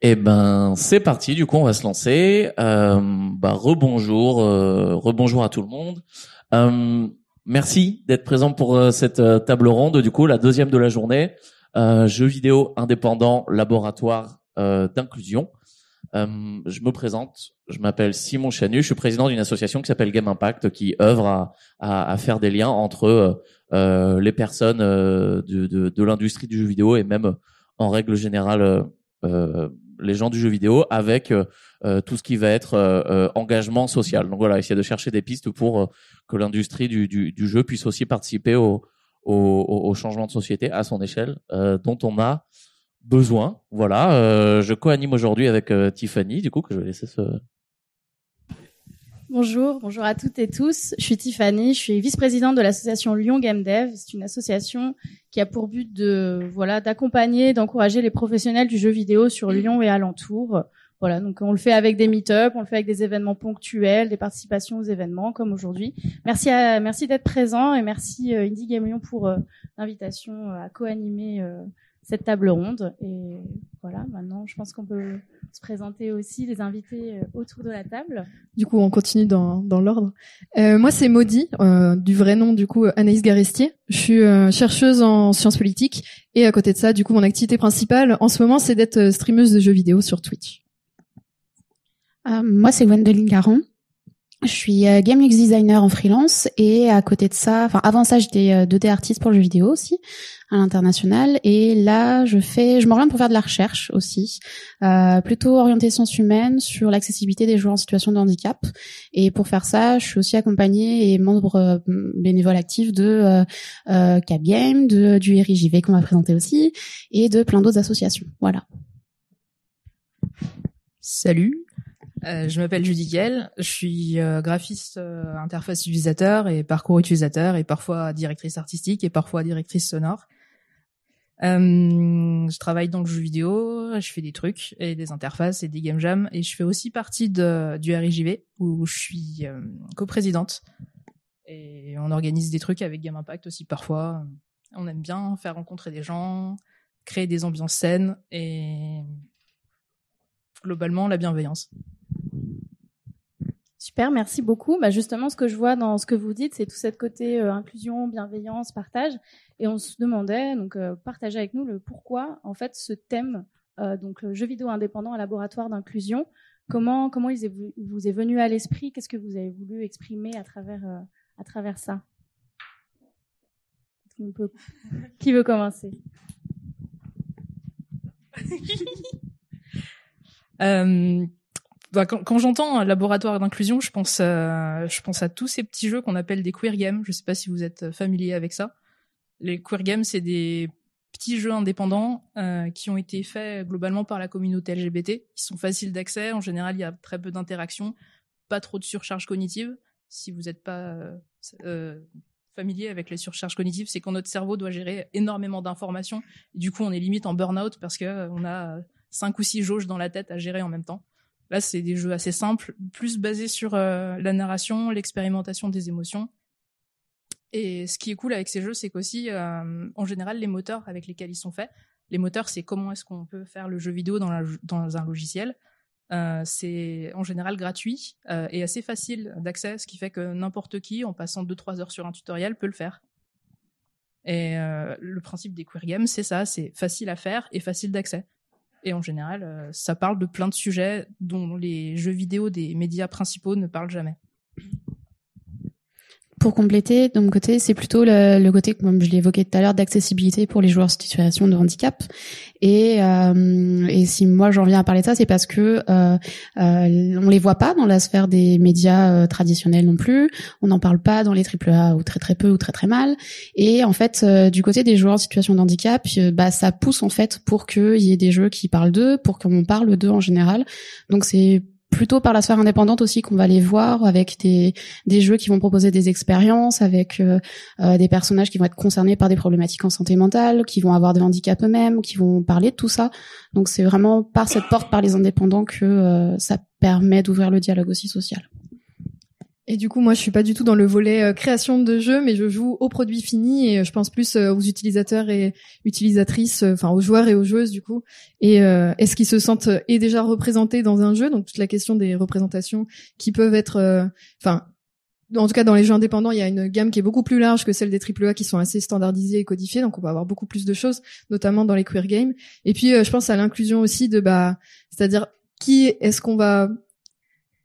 Eh ben, c'est parti. Du coup, on va se lancer. Euh, bah, rebonjour, euh, à tout le monde. Euh, merci d'être présent pour euh, cette euh, table ronde. Du coup, la deuxième de la journée, jeux vidéo indépendant, laboratoire d'inclusion. Je me présente. Je m'appelle Simon Chanu. Je suis président d'une association qui s'appelle Game Impact, qui œuvre à, faire des liens entre les personnes de, l'industrie du jeu vidéo et même en règle générale les gens du jeu vidéo avec euh, euh, tout ce qui va être euh, engagement social. Donc voilà, essayer de chercher des pistes pour que l'industrie du, jeu puisse aussi participer au, au, au, changement de société à son échelle, dont on a besoin. Voilà, je co-anime aujourd'hui avec Tiffany, du coup que je vais laisser se Bonjour, bonjour à toutes et tous. Je suis Tiffany, je suis vice-présidente de l'association Lyon Game Dev. C'est une association qui a pour but de voilà d'accompagner, d'encourager les professionnels du jeu vidéo sur Lyon et alentours. Voilà, donc on le fait avec des meet-up, on le fait avec des événements ponctuels, des participations aux événements comme aujourd'hui. Merci à, merci d'être présent et merci euh, Indie Game Lyon pour euh, l'invitation à co-animer euh, cette table ronde. Et voilà, maintenant, je pense qu'on peut se présenter aussi les invités euh, autour de la table. Du coup, on continue dans, dans l'ordre. Euh, moi, c'est Maudie, euh, du vrai nom, du coup, Anaïs Garestier. Je suis euh, chercheuse en sciences politiques. Et à côté de ça, du coup, mon activité principale en ce moment, c'est d'être euh, streameuse de jeux vidéo sur Twitch. moi, c'est Gwendoline Garon. Je suis game UX designer en freelance et à côté de ça, enfin avant ça j'étais 2D artiste pour le jeu vidéo aussi à l'international et là je fais, je m'oriente pour faire de la recherche aussi, euh, plutôt orientée sciences humaines sur l'accessibilité des joueurs en situation de handicap et pour faire ça je suis aussi accompagnée et membre euh, bénévole actif de euh, euh, Cap Game, de du RIJV qu'on va présenter aussi et de plein d'autres associations. Voilà. Salut, euh, je m'appelle Judy Gell, je suis euh, graphiste euh, interface utilisateur et parcours utilisateur et parfois directrice artistique et parfois directrice sonore. Je travaille dans le jeu vidéo, je fais des trucs et des interfaces et des game jams et je fais aussi partie du RIJV où je suis coprésidente et on organise des trucs avec Game Impact aussi parfois. On aime bien faire rencontrer des gens, créer des ambiances saines et globalement la bienveillance. Super, merci beaucoup. Bah justement, ce que je vois dans ce que vous dites, c'est tout cette côté euh, inclusion, bienveillance, partage. Et on se demandait, donc, euh, partagez avec nous le pourquoi, en fait, ce thème, euh, donc le jeu vidéo indépendant, un laboratoire d'inclusion, comment, comment il vous est venu à l'esprit? Qu'est-ce que vous avez voulu exprimer à travers, à travers ça? Qui veut commencer? euh, bah, quand, j'entends laboratoire d'inclusion, je pense, à, je pense à tous ces petits jeux qu'on appelle des queer games. Je sais pas si vous êtes familier avec ça. Les queer games, c'est des petits jeux indépendants euh, qui ont été faits globalement par la communauté LGBT. Ils sont faciles d'accès. En général, il y a très peu d'interactions, pas trop de surcharge cognitive. Si vous n'êtes pas euh, euh, familier avec les surcharges cognitives, c'est quand notre cerveau doit gérer énormément d'informations. Du coup, on est limite en burn-out parce que euh, on a cinq ou six jauges dans la tête à gérer en même temps. Là, c'est des jeux assez simples, plus basés sur euh, la narration, l'expérimentation des émotions. Et ce qui est cool avec ces jeux, c'est qu'aussi, euh, en général, les moteurs avec lesquels ils sont faits, les moteurs, c'est comment est-ce qu'on peut faire le jeu vidéo dans, un logiciel. Euh, c'est en général gratuit et assez facile d'accès, ce qui fait que n'importe qui, en passant 2-3 heures sur un tutoriel, peut le faire. Et le principe des queer games, c'est ça, c'est facile à faire et facile d'accès. Et en général, euh, ça parle de plein de sujets dont les jeux vidéo des médias principaux ne parlent jamais. Pour compléter, de mon côté, c'est plutôt le, le, côté, comme je l'ai évoqué tout à l'heure, d'accessibilité pour les joueurs en situation de handicap. Et, euh, et si moi j'en viens à parler de ça, c'est parce que euh, euh, on les voit pas dans la sphère des médias euh, traditionnels non plus. On n'en parle pas dans les AAA ou très très peu ou très très mal. Et en fait, euh, du côté des joueurs en situation de handicap, euh, bah ça pousse en fait pour qu'il y ait des jeux qui parlent d'eux, pour qu'on parle d'eux en général. Donc c'est plutôt par la sphère indépendante aussi qu'on va les voir avec des, des jeux qui vont proposer des expériences, avec euh, euh, des personnages qui vont être concernés par des problématiques en santé mentale, qui vont avoir des handicaps eux-mêmes, qui vont parler de tout ça. Donc c'est vraiment par cette porte, par les indépendants, que euh, ça permet d'ouvrir le dialogue aussi social. Et du coup, moi, je suis pas du tout dans le volet euh, création de jeux, mais je joue aux produits finis et euh, je pense plus euh, aux utilisateurs et utilisatrices, enfin aux joueurs et aux joueuses du coup. Et est-ce qu'ils se sentent et déjà représentés dans un jeu? Donc toute la question des représentations qui peuvent être, enfin. en tout cas, dans les jeux indépendants, il y a une gamme qui est beaucoup plus large que celle des AAA qui sont assez standardisées et codifiées, donc on va avoir beaucoup plus de choses, notamment dans les queer games. Et puis, je pense à l'inclusion aussi de, bah, c'est-à-dire qui est-ce qu'on va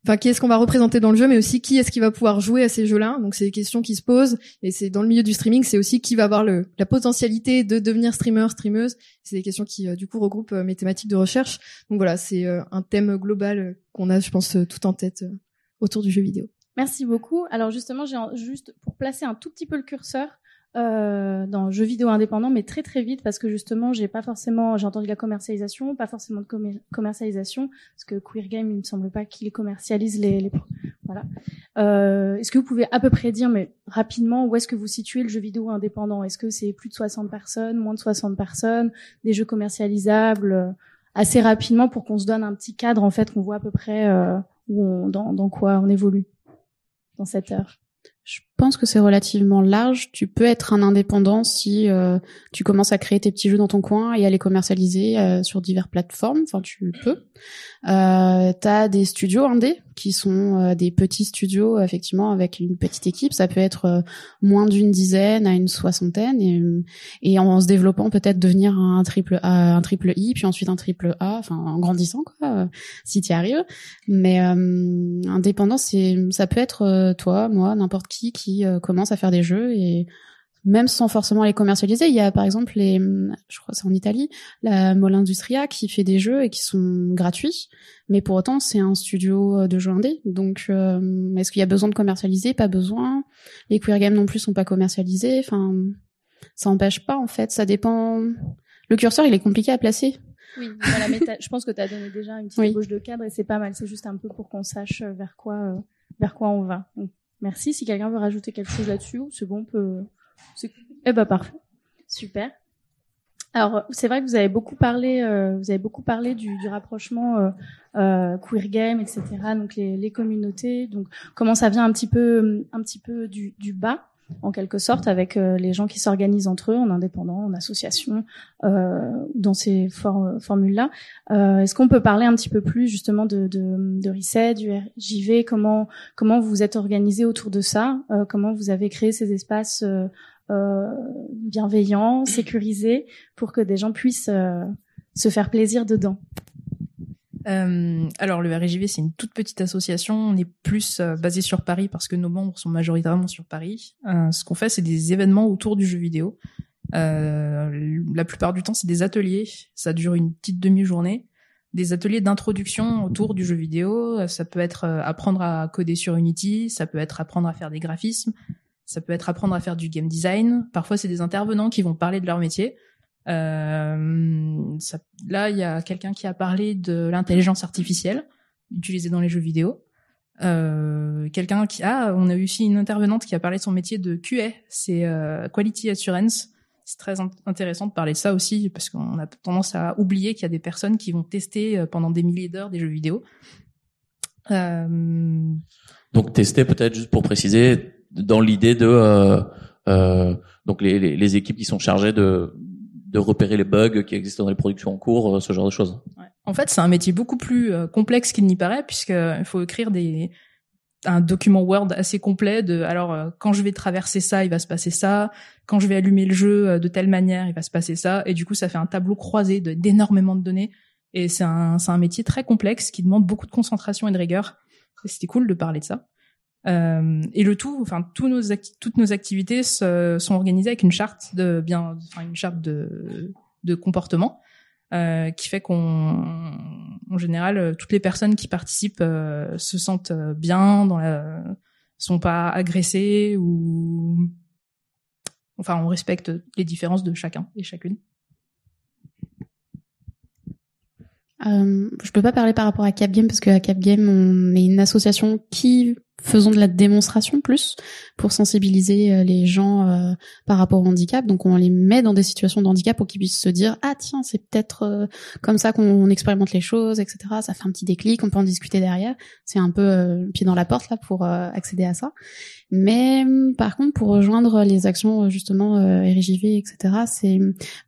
enfin qui est-ce qu'on va représenter dans le jeu mais aussi qui est-ce qui va pouvoir jouer à ces jeux-là. Donc c'est des questions qui se posent. Et c'est dans le milieu du streaming c'est aussi qui va avoir le la potentialité de devenir streamer streameuse. C'est des questions qui euh, du coup regroupent euh, mes thématiques de recherche. Donc voilà c'est euh, un thème global qu'on a je pense tout en tête autour du jeu vidéo. Merci beaucoup. Alors justement, j'ai juste pour placer un tout petit peu le curseur, euh, dans jeux vidéo indépendants, mais très très vite parce que justement, j'ai pas forcément, j'ai entendu la commercialisation, pas forcément de commercialisation, parce que Queer Game, il me semble pas qu'il commercialise les, les voilà. Euh, est-ce que vous pouvez à peu près dire, mais rapidement, où est-ce que vous situez le jeu vidéo indépendant? Est-ce que c'est plus de 60 personnes, moins de 60 personnes, des jeux commercialisables euh, assez rapidement pour qu'on se donne un petit cadre en fait, qu'on voit à peu près euh, où on, dans, dans quoi on évolue dans cette heure? Pense que c'est relativement large. Tu peux être un indépendant si euh, tu commences à créer tes petits jeux dans ton coin et à les commercialiser euh, sur diverses plateformes. Enfin, tu peux. Euh, T'as des studios indés qui sont euh, des petits studios, effectivement, avec une petite équipe. Ça peut être euh, moins d'une dizaine à une soixantaine, et, et en, se développant peut-être devenir un triple A, un triple I, puis ensuite un triple A, enfin en grandissant quoi, si tu y arrives. Mais indépendant, c'est ça peut être toi, moi, n'importe qui qui euh, commencent à faire des jeux et même sans forcément les commercialiser. Il y a par exemple les, je crois c'est en Italie, la Molindustria qui fait des jeux et qui sont gratuits, mais pour autant c'est un studio de jeux indé. Donc euh, est-ce qu'il y a besoin de commercialiser? Pas besoin. Les queer games non plus sont pas commercialisés. Enfin, ça empêche pas en fait. Ça dépend. Le curseur il est compliqué à placer. Oui, voilà, mais je pense que tu as donné déjà une petite ébauche de cadre et c'est pas mal. C'est juste un peu pour qu'on sache vers quoi, euh, vers quoi on va. Merci. Si quelqu'un veut rajouter quelque chose là-dessus, c'est bon, on peut. Eh ben parfait. Super. Alors c'est vrai que vous avez beaucoup parlé, euh, vous avez beaucoup parlé du, du rapprochement euh, euh, queer game, etc. Donc les, les, communautés, donc comment ça vient un petit peu, un petit peu du, du bas? En quelque sorte, avec euh, les gens qui s'organisent entre eux, en indépendant, en association, euh, dans ces formules-là. Euh, Est-ce qu'on peut parler un petit peu plus justement de, de, de du RJV, comment comment vous êtes organisé autour de ça, euh, comment vous avez créé ces espaces euh, bienveillants, sécurisés, pour que des gens puissent se faire plaisir dedans? Euh, alors le RJV c'est une toute petite association, on est plus euh, basé sur Paris parce que nos membres sont majoritairement sur Paris. Euh, ce qu'on fait c'est des événements autour du jeu vidéo. La plupart du temps c'est des ateliers, ça dure une petite demi-journée, des ateliers d'introduction autour du jeu vidéo. Ça peut être apprendre à coder sur Unity, ça peut être apprendre à faire des graphismes, ça peut être apprendre à faire du game design. Parfois c'est des intervenants qui vont parler de leur métier. Euh, là, il y a quelqu'un qui a parlé de l'intelligence artificielle utilisée dans les jeux vidéo. Euh, quelqu'un qui ah on a eu aussi une intervenante qui a parlé de son métier de QA c'est euh, quality assurance c'est très intéressant de parler de ça aussi parce qu'on a tendance à oublier qu'il y a des personnes qui vont tester pendant des milliers d'heures des jeux vidéo donc tester peut-être juste pour préciser dans l'idée de donc les, équipes qui sont chargées de de repérer les bugs qui existent dans les productions en cours, euh, ce genre de choses. En fait, c'est un métier beaucoup plus euh, complexe qu'il n'y paraît, puisqu'il euh, faut écrire des un document Word assez complet de alors quand je vais traverser ça, il va se passer ça, quand je vais allumer le jeu de telle manière, il va se passer ça, et du coup, ça fait un tableau croisé d'énormément de, données. Et c'est un, c'est un métier très complexe qui demande beaucoup de concentration et de rigueur. C'était cool de parler de ça. Euh, et le tout, enfin, tous nos toutes nos activités sont organisées avec une charte de bien, enfin, une charte de, de comportement euh, qui fait qu'on, en général, toutes les personnes qui participent euh, se sentent bien, dans sont pas agressées ou, enfin, on respecte les différences de chacun et chacune. Euh, je peux pas parler par rapport à Cap Game parce que à Cap Game on est une association qui faisons de la démonstration plus pour sensibiliser euh, les gens euh, par rapport au handicap. Donc on les met dans des situations de handicap pour qu'ils puissent se dire ah tiens c'est peut-être euh, comme ça qu'on expérimente les choses, etc. Ça fait un petit déclic, on peut en discuter derrière. C'est un peu pied dans la porte là pour accéder à ça. Mais par contre pour rejoindre les actions justement RGV, etc. C'est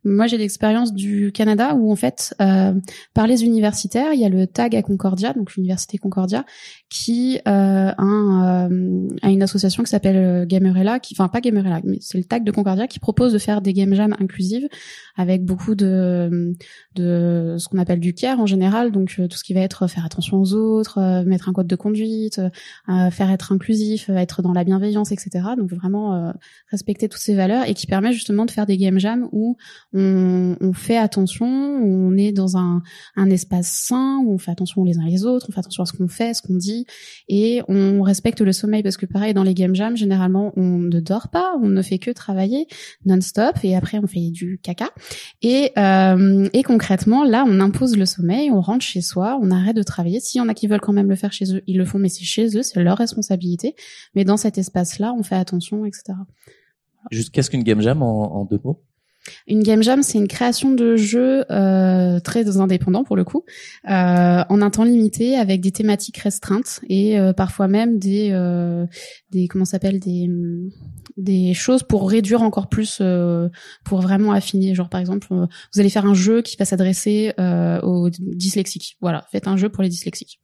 moi j'ai l'expérience du Canada où en fait par les universitaires il y a le tag à Concordia donc l'université Concordia qui a un euh, à une association qui s'appelle euh, Gamerella, qui, enfin pas Gamerella, mais c'est le tag de Concordia qui propose de faire des game jams inclusives avec beaucoup de de ce qu'on appelle du care en général, donc euh, tout ce qui va être faire attention aux autres, mettre un code de conduite, faire être inclusif, être dans la bienveillance, etc. Donc vraiment respecter toutes ces valeurs et qui permet justement de faire des game jams où on, fait attention, où on est dans un, un espace sain, où on fait attention les uns les autres, on fait attention à ce qu'on fait, ce qu'on dit, et on respecte le sommeil parce que pareil dans les game jams généralement on ne dort pas, on ne fait que travailler non-stop et après on fait du caca et euh, et concrètement là on impose le sommeil, on rentre chez soi, on arrête de travailler. S'il y en a qui veulent quand même le faire chez eux, ils le font mais c'est chez eux, c'est leur responsabilité. Mais dans cet espace là on fait attention etc. Juste qu'est-ce qu'une game jam en deux mots? Une game jam, c'est une création de jeu euh, très indépendant pour le coup, euh, en un temps limité avec des thématiques restreintes et euh, parfois même des euh, des comment s'appelle des des choses pour réduire encore plus, euh, pour vraiment affiner. Genre par exemple, euh, vous allez faire un jeu qui va s'adresser aux dyslexiques. Voilà, faites un jeu pour les dyslexiques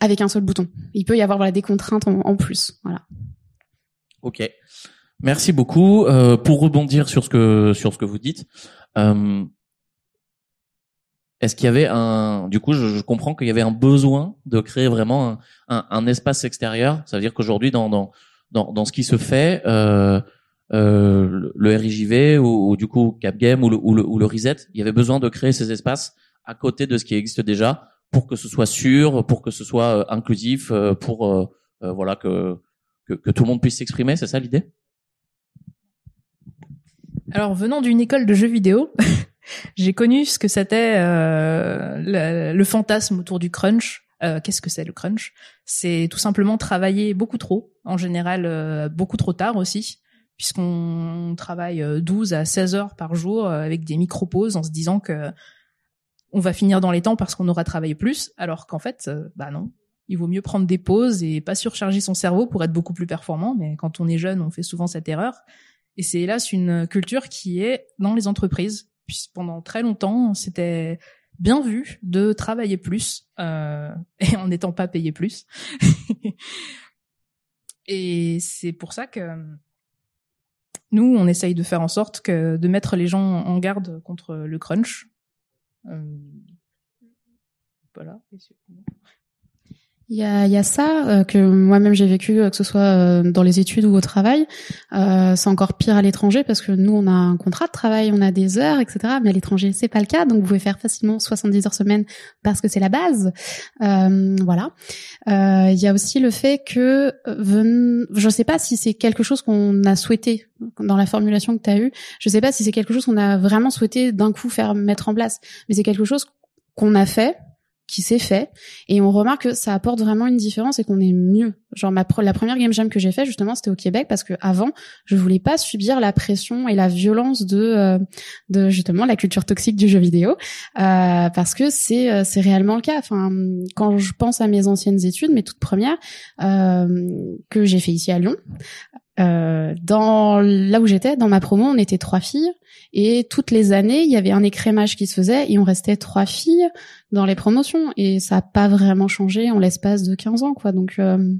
avec un seul bouton. Il peut y avoir voilà des contraintes en, en plus. Voilà. Ok. Merci beaucoup. Euh, pour rebondir sur ce que sur ce que vous dites, euh, est-ce qu'il y avait un, du coup, je, je comprends qu'il y avait un besoin de créer vraiment un, un, un espace extérieur. Ça veut dire qu'aujourd'hui, dans, dans dans dans ce qui se fait, euh, euh, le RIJV ou, ou, du coup Capgame ou le, ou le ou le Reset, il y avait besoin de créer ces espaces à côté de ce qui existe déjà pour que ce soit sûr, pour que ce soit euh, inclusif, euh, pour voilà que, que que tout le monde puisse s'exprimer. C'est ça l'idée? Alors, venant d'une école de jeux vidéo, j'ai connu ce que c'était euh, le, fantasme autour du crunch. Euh, Qu'est-ce que c'est le crunch? C'est tout simplement travailler beaucoup trop, en général euh, beaucoup trop tard aussi, puisqu'on travaille 12 euh, à 16 heures par jour avec des micro-pauses en se disant que on va finir dans les temps parce qu'on aura travaillé plus, alors qu'en fait, bah non. Il vaut mieux prendre des pauses et pas surcharger son cerveau pour être beaucoup plus performant. Mais quand on est jeune, on fait souvent cette erreur. Et c'est hélas une culture qui est dans les entreprises. Puis pendant très longtemps, c'était bien vu de travailler plus euh, et en n'étant pas payé plus. et c'est pour ça que nous, on essaye de faire en sorte que de mettre les gens en garde contre le crunch. Euh, voilà. Il y a, y a ça euh, que moi-même j'ai vécu, euh, que ce soit euh, dans les études ou au travail. c'est encore pire à l'étranger parce que nous on a un contrat de travail, on a des heures, etc. Mais à l'étranger c'est pas le cas, donc vous pouvez faire facilement 70 heures semaine parce que c'est la base. voilà. Il y a aussi le fait que je sais pas si c'est quelque chose qu'on a souhaité dans la formulation que tu as eue. Je sais pas si c'est quelque chose qu'on a vraiment souhaité d'un coup faire mettre en place, mais c'est quelque chose qu'on a fait qui s'est fait et on remarque que ça apporte vraiment une différence et qu'on est mieux. Genre ma la première game jam que j'ai fait justement c'était au Québec parce que avant je voulais pas subir la pression et la violence de euh, de justement la culture toxique du jeu vidéo euh, parce que c'est euh, c'est réellement le cas. Enfin quand je pense à mes anciennes études, mes toutes premières euh, que j'ai fait ici à Lyon, euh, dans là où j'étais, dans ma promo, on était trois filles et toutes les années, il y avait un écrémage qui se faisait et on restait trois filles dans les promotions et ça n'a pas vraiment changé en l'espace de 15 ans, quoi. Donc euh,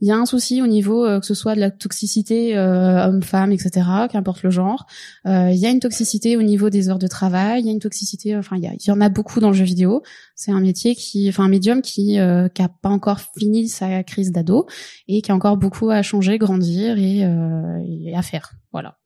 il y a un souci au niveau euh, que ce soit de la toxicité euh, homme-femme, etc., qu'importe le genre. Euh, il y a une toxicité au niveau des heures de travail. Il y a une toxicité, enfin il y, en a beaucoup dans le jeu vidéo. C'est un métier qui, enfin un médium qui euh, qui a pas encore fini sa crise d'ado et qui a encore beaucoup à changer, grandir et, et à faire. Voilà.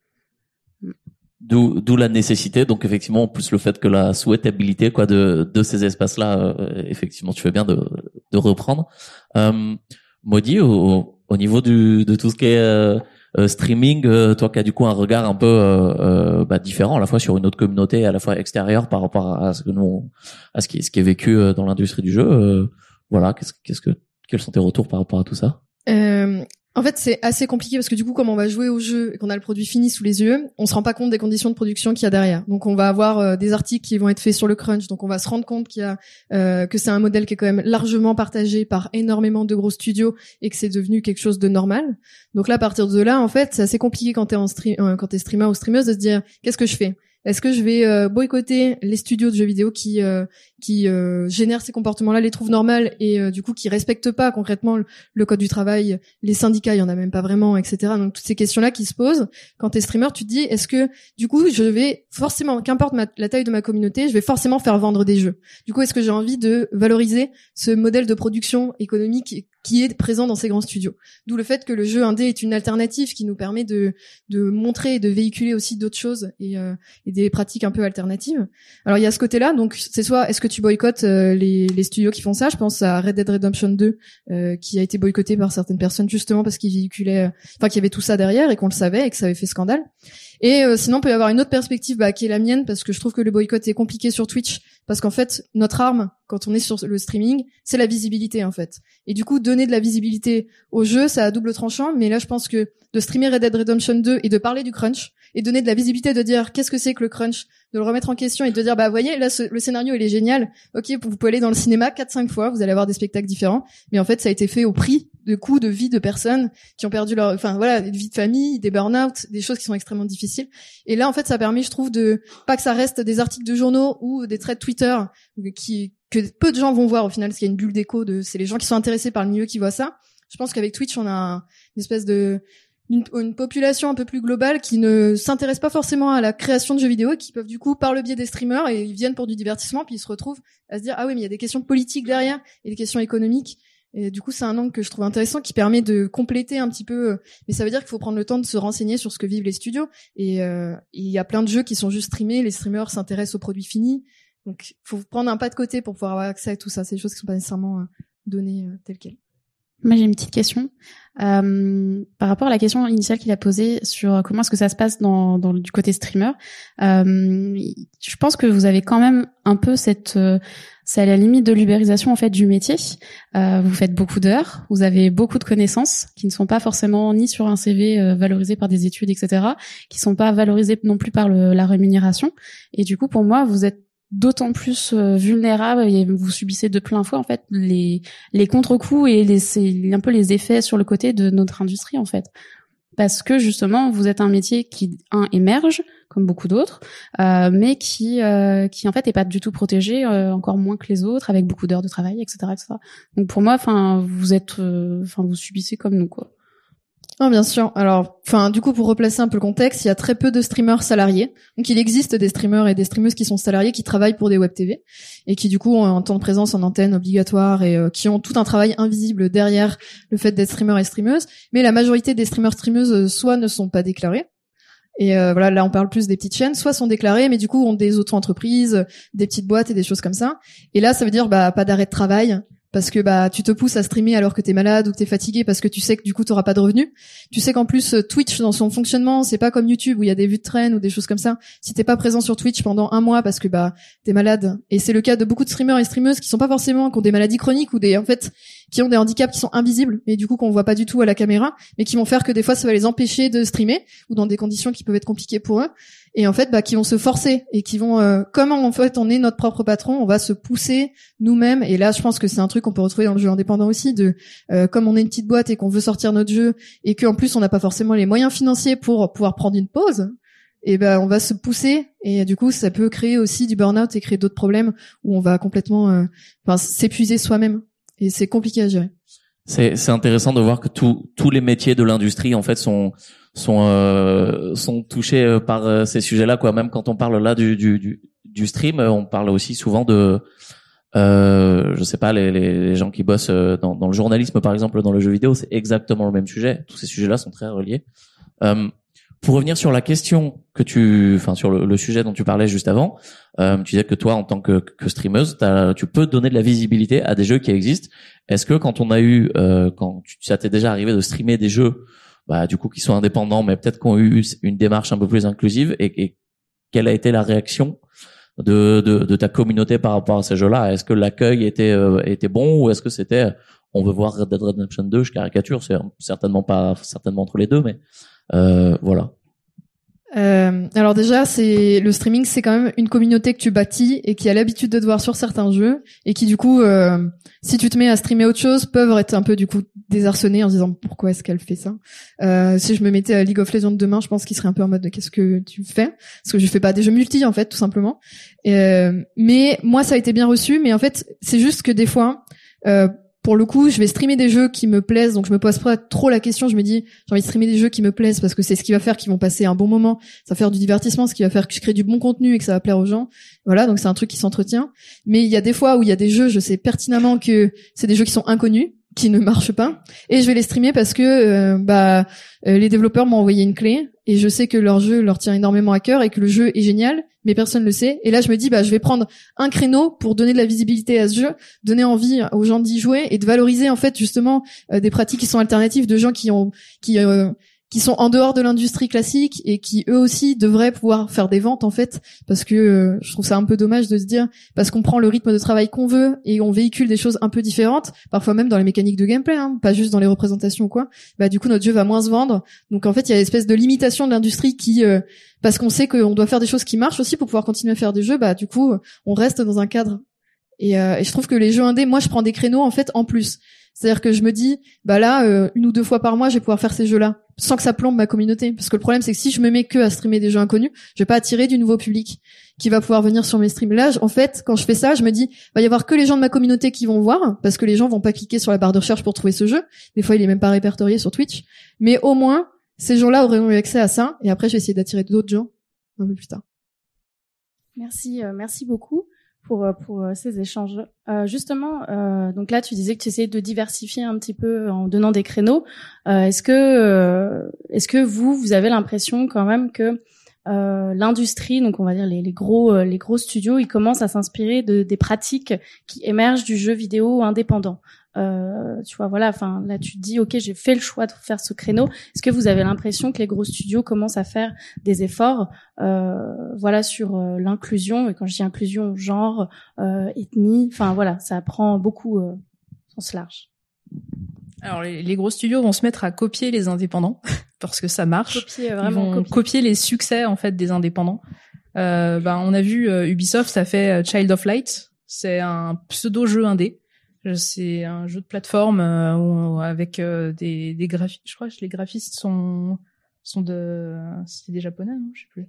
D'où, la nécessité, donc effectivement, en plus le fait que la souhaitabilité quoi de, de ces espaces-là, effectivement, tu fais bien de, de reprendre. Euh, Maudit, au, au niveau du, de tout ce qui est euh, euh, streaming, euh, toi qui as du coup un regard un peu bah, différent à la fois sur une autre communauté à la fois extérieure par rapport à ce que nous, à ce qui, ce qui est vécu dans l'industrie du jeu, voilà, qu'est-ce, qu'est-ce que, quels sont tes retours par rapport à tout ça? Euh, en fait, c'est assez compliqué parce que du coup, comme on va jouer au jeu et qu'on a le produit fini sous les yeux, on se rend pas compte des conditions de production qu'il y a derrière. Donc, on va avoir euh, des articles qui vont être faits sur le crunch. Donc, on va se rendre compte qu'il y a euh, que c'est un modèle qui est quand même largement partagé par énormément de gros studios et que c'est devenu quelque chose de normal. Donc là, à partir de là, en fait, c'est assez compliqué quand t'es en stream, euh, quand t'es streamer ou streameuse de se dire qu'est-ce que je fais? Est-ce que je vais euh, boycotter les studios de jeux vidéo qui euh, qui euh, génèrent ces comportements-là, les trouvent normales et du coup qui respectent pas concrètement le, code du travail, les syndicats, il y en a même pas vraiment, etc. Donc toutes ces questions-là qui se posent quand t'es streamer, tu te dis est-ce que du coup je vais forcément, qu'importe la taille de ma communauté, je vais forcément faire vendre des jeux. Du coup, est-ce que j'ai envie de valoriser ce modèle de production économique qui est présent dans ces grands studios. D'où le fait que le jeu indé est une alternative qui nous permet de, de montrer et de véhiculer aussi d'autres choses et, euh, et, des pratiques un peu alternatives. Alors il y a ce côté-là, donc c'est soit est-ce que tu boycottes euh, les, les, studios qui font ça? Je pense à Red Dead Redemption 2 euh, qui a été boycotté par certaines personnes justement parce qu'il véhiculait, enfin qu'il y avait tout ça derrière et qu'on le savait et que ça avait fait scandale. Et euh, sinon, il peut y avoir une autre perspective bah, qui est la mienne, parce que je trouve que le boycott est compliqué sur Twitch, parce qu'en fait, notre arme, quand on est sur le streaming, c'est la visibilité, en fait. Et du coup, donner de la visibilité au jeu, ça a double tranchant, mais là, je pense que de streamer Red Dead Redemption 2 et de parler du crunch, et donner de la visibilité, de dire qu'est-ce que c'est que le crunch, de le remettre en question et de dire bah voyez là le scénario il est génial, ok vous pouvez aller dans le cinéma 4-5 fois, vous allez avoir des spectacles différents, mais en fait ça a été fait au prix de coûts de vie de personnes qui ont perdu leur, enfin voilà, des vies de famille, des burn-out, des choses qui sont extrêmement difficiles. Et là en fait ça permet je trouve de pas que ça reste des articles de journaux ou des traits de Twitter qui que peu de gens vont voir au final, parce qu'il y a une bulle d'écho de c'est les gens qui sont intéressés par le milieu qui voient ça. Je pense qu'avec Twitch on a une espèce de une, population un peu plus globale qui ne s'intéresse pas forcément à la création de jeux vidéo qui peuvent du coup par le biais des streamers et ils viennent pour du divertissement puis ils se retrouvent à se dire ah oui mais il y a des questions politiques derrière et des questions économiques et du coup c'est un angle que je trouve intéressant qui permet de compléter un petit peu mais ça veut dire qu'il faut prendre le temps de se renseigner sur ce que vivent les studios. Et euh, il y a plein de jeux qui sont juste streamés les streamers s'intéressent aux produits finis. Donc faut prendre un pas de côté pour pouvoir avoir accès à tout ça. C'est des choses qui sont pas nécessairement euh, données euh, telles quelles moi, j'ai une petite question. Euh, par rapport à la question initiale qu'il a posée sur comment est-ce que ça se passe dans, dans du côté streamer, euh, je pense que vous avez quand même un peu cette, euh, c'est à la limite de l'ubérisation en fait du métier. Euh, vous faites beaucoup d'heures, vous avez beaucoup de connaissances qui ne sont pas forcément ni sur un CV euh, valorisé par des études, etc., qui sont pas valorisées non plus par le, la rémunération. Et du coup, pour moi, vous êtes d'autant plus euh, vulnérable et vous subissez de plein fouet en fait les les contre-coups et les c'est un peu les effets sur le côté de notre industrie en fait. Parce que justement vous êtes un métier qui un émerge comme beaucoup d'autres euh, mais qui euh, qui en fait est pas du tout protégé euh, encore moins que les autres avec beaucoup d'heures de travail etc etc donc pour moi enfin vous êtes enfin vous subissez comme nous quoi non, bien sûr. Alors, enfin, du coup, pour replacer un peu le contexte, il y a très peu de streamers salariés. Donc, il existe des streamers et des streameuses qui sont salariés, qui travaillent pour des web TV et qui, du coup, ont un temps de présence en antenne obligatoire et euh, qui ont tout un travail invisible derrière le fait d'être streamer et streameuse. Mais la majorité des streamers streameuses, euh, soit ne sont pas déclarés, et euh, voilà, là on parle plus des petites chaînes, soit sont déclarés, mais du coup ont des auto-entreprises, des petites boîtes et des choses comme ça. Et là, ça veut dire bah pas d'arrêt de travail, parce que bah tu te pousses à streamer alors que t'es malade ou que t'es fatigué parce que tu sais que du coup t'auras pas de revenus. Tu sais qu'en plus euh, Twitch dans son fonctionnement c'est pas comme YouTube où il y a des vues de traîne ou des choses comme ça. Si t'es pas présent sur Twitch pendant un mois parce que bah t'es malade et c'est le cas de beaucoup de streamers et streameuses qui sont pas forcément qui ont des maladies chroniques ou des en fait qui ont des handicaps qui sont invisibles et du coup qu'on voit pas du tout à la caméra mais qui vont faire que des fois ça va les empêcher de streamer ou dans des conditions qui peuvent être compliquées pour eux et en fait bah qui vont se forcer et qui vont euh, comme en fait on est notre propre patron on va se pousser nous-mêmes. Et là je pense que c'est un truc qu'on peut retrouver dans le jeu indépendant aussi de euh, comme on est une petite boîte et qu'on veut sortir notre jeu et qu'en plus on n'a pas forcément les moyens financiers pour pouvoir prendre une pause et ben on va se pousser. Et du coup ça peut créer aussi du burn-out et créer d'autres problèmes où on va complètement euh, enfin, s'épuiser soi-même. Et c'est compliqué à gérer. C'est c'est intéressant de voir que tous tous les métiers de l'industrie en fait sont sont euh, sont touchés euh, par euh, ces sujets-là quoi. Même quand on parle là du du du, stream, on parle aussi souvent de euh, je sais pas les, les, gens qui bossent dans, dans le journalisme par exemple dans le jeu vidéo, c'est exactement le même sujet. Tous ces sujets-là sont très reliés. Euh, pour revenir sur la question que tu, enfin sur le, sujet dont tu parlais juste avant, euh, tu disais que toi, en tant que, que streameuse, tu peux donner de la visibilité à des jeux qui existent. Est-ce que quand on a eu, euh, quand tu, ça t'est déjà arrivé de streamer des jeux, bah du coup qui sont indépendants, mais peut-être qu'on eu une démarche un peu plus inclusive, et, et quelle a été la réaction de, de, de, ta communauté par rapport à ces jeux-là? Est-ce que l'accueil était euh, était bon ou est-ce que c'était on veut voir Red Dead Redemption 2, je caricature, c'est certainement pas certainement entre les deux, mais euh, voilà. Euh, alors déjà, c'est le streaming, c'est quand même une communauté que tu bâtis et qui a l'habitude de te voir sur certains jeux et qui du coup, euh, si tu te mets à streamer autre chose, peuvent être un peu du coup désarçonnés en disant pourquoi est-ce qu'elle fait ça? Euh, si je me mettais à League of Legends demain, je pense qu'il serait un peu en mode qu'est-ce que tu fais? Parce que je fais pas des jeux multi en fait, tout simplement. Euh, mais moi, ça a été bien reçu, mais en fait, c'est juste que des fois. Euh, pour le coup, je vais streamer des jeux qui me plaisent, donc je me pose pas trop la question. Je me dis, j'ai envie de streamer des jeux qui me plaisent parce que c'est ce qui va faire qu'ils vont passer un bon moment. Ça va faire du divertissement, ce qui va faire que je crée du bon contenu et que ça va plaire aux gens. Voilà, donc c'est un truc qui s'entretient. Mais il y a des fois où il y a des jeux, je sais pertinemment que c'est des jeux qui sont inconnus qui ne marchent pas. Et je vais les streamer parce que euh, bah euh, les développeurs m'ont envoyé une clé et je sais que leur jeu leur tient énormément à cœur et que le jeu est génial mais personne le sait. Et là je me dis bah je vais prendre un créneau pour donner de la visibilité à ce jeu donner envie aux gens d'y jouer et de valoriser en fait justement euh, des pratiques qui sont alternatives de gens qui ont qui qui sont en dehors de l'industrie classique et qui eux aussi devraient pouvoir faire des ventes en fait parce que euh, je trouve ça un peu dommage de se dire parce qu'on prend le rythme de travail qu'on veut et on véhicule des choses un peu différentes parfois même dans les mécaniques de gameplay hein, pas juste dans les représentations ou quoi bah du coup notre jeu va moins se vendre. Donc en fait il y a une espèce de limitation de l'industrie qui euh, parce qu'on sait qu'on doit faire des choses qui marchent aussi pour pouvoir continuer à faire des jeux bah du coup on reste dans un cadre. Et, euh, et je trouve que les jeux indés moi je prends des créneaux en fait en plus c'est-à-dire que je me dis, bah là, euh, une ou deux fois par mois, je vais pouvoir faire ces jeux-là, sans que ça plombe ma communauté. Parce que le problème, c'est que si je me mets que à streamer des jeux inconnus, je vais pas attirer du nouveau public qui va pouvoir venir sur mes streams. Là, en fait, quand je fais ça, je me dis, va y avoir que les gens de ma communauté qui vont voir, parce que les gens vont pas cliquer sur la barre de recherche pour trouver ce jeu. Des fois, il est même pas répertorié sur Twitch. Mais au moins, ces gens-là auraient eu accès à ça. Et après, je vais essayer d'attirer d'autres gens un peu plus tard. Merci, euh, merci beaucoup pour euh, pour euh, ces échanges. Euh, justement, euh, donc là, tu disais que tu essayais de diversifier un petit peu en donnant des créneaux. Euh, est-ce que est-ce que vous vous avez l'impression quand même que l'industrie, donc on va dire les, les, gros les gros studios, ils commencent à s'inspirer de des pratiques qui émergent du jeu vidéo indépendant? Euh, tu vois, voilà. Enfin, là, tu te dis, ok, j'ai fait le choix de faire ce créneau. Est-ce que vous avez l'impression que les gros studios commencent à faire des efforts, euh, voilà, sur euh, l'inclusion? Et quand je dis inclusion, genre, euh, ethnie, enfin voilà, ça prend beaucoup euh, sens large. Alors les, les, gros studios vont se mettre à copier les indépendants parce que ça marche. Copier, vraiment Ils vont copier. les succès en fait des indépendants. Euh, ben on a vu Ubisoft, ça fait Child of Light. C'est un pseudo jeu indé c'est un jeu de plateforme euh, avec euh, des, des graphistes. Je crois que les graphistes sont sont de c'est des japonais, non Je sais plus.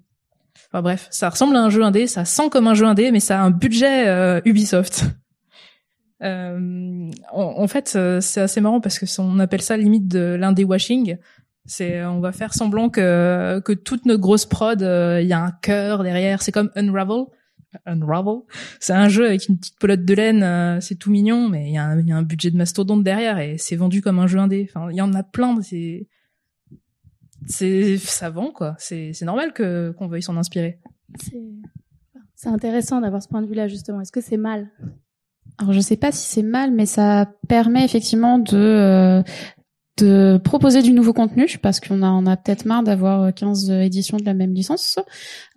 Enfin bref, ça ressemble à un jeu indé, ça sent comme un jeu indé, mais ça a un budget euh, Ubisoft. Euh, en, en, fait, c'est assez marrant parce que on appelle ça limite de l'indé washing. C'est on va faire semblant que que toute notre grosse prod, il y a un cœur derrière. C'est comme Unravel. Unravel. C'est un jeu avec une petite pelote de laine, euh, c'est tout mignon, mais il y, a un budget de mastodonte derrière et c'est vendu comme un jeu indé. Enfin, il y en a plein. C'est, c'est, ça vend quoi. C'est, c'est normal que qu'on veuille s'en inspirer. C'est intéressant d'avoir ce point de vue-là justement. Est-ce que c'est mal? Alors je sais pas si c'est mal, mais ça permet effectivement de euh, de proposer du nouveau contenu parce qu'on a on a peut-être marre d'avoir 15 éditions de la même licence.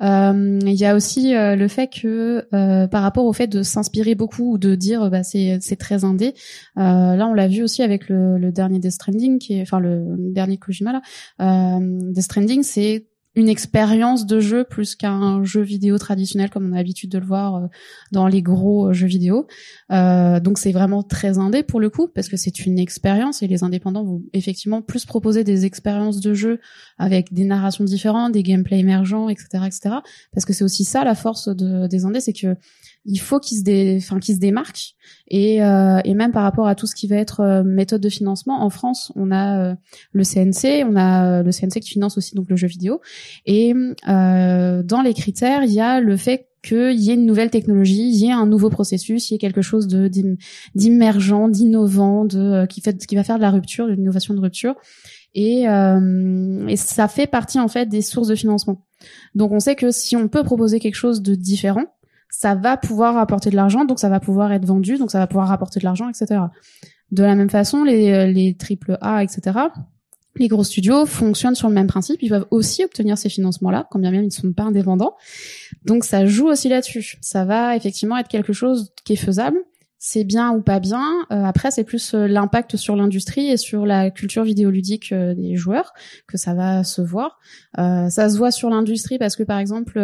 Euh, il y a aussi euh, le fait que euh, par rapport au fait de s'inspirer beaucoup ou de dire bah c'est c'est très indé. là on l'a vu aussi avec le, le dernier Death Stranding qui est enfin le dernier Kojima là. Euh, Death Stranding c'est une expérience de jeu plus qu'un jeu vidéo traditionnel comme on a l'habitude de le voir euh, dans les gros euh, jeux vidéo. Euh, donc c'est vraiment très indé pour le coup parce que c'est une expérience et les indépendants vont effectivement plus proposer des expériences de jeu avec des narrations différentes, des gameplays émergents, etc., etc. Parce que c'est aussi ça la force de, des indés, c'est que il faut qu'ils se, dé... enfin, qu'ils se démarquent. Et, euh, et même par rapport à tout ce qui va être euh, méthode de financement, en France, on a euh, le CNC, on a le CNC qui finance aussi donc le jeu vidéo. Et dans les critères, il y a le fait qu'il y ait une nouvelle technologie, il y ait un nouveau processus, il y ait quelque chose de d'immergent, d'innovant, de qui fait qui va faire de la rupture, de l'innovation de rupture. Et, et ça fait partie en fait des sources de financement. Donc on sait que si on peut proposer quelque chose de différent, ça va pouvoir apporter de l'argent, donc ça va pouvoir être vendu, donc ça va pouvoir rapporter de l'argent, etc. De la même façon, les, euh, les triple A, etc., les gros studios fonctionnent sur le même principe. Ils peuvent aussi obtenir ces financements-là, quand bien même ils ne sont pas indépendants. Donc ça joue aussi là-dessus. Ça va effectivement être quelque chose qui est faisable, c'est bien ou pas bien. Euh, après, c'est plus euh, l'impact sur l'industrie et sur la culture vidéoludique euh, des joueurs que ça va se voir. ça se voit sur l'industrie parce que, par exemple,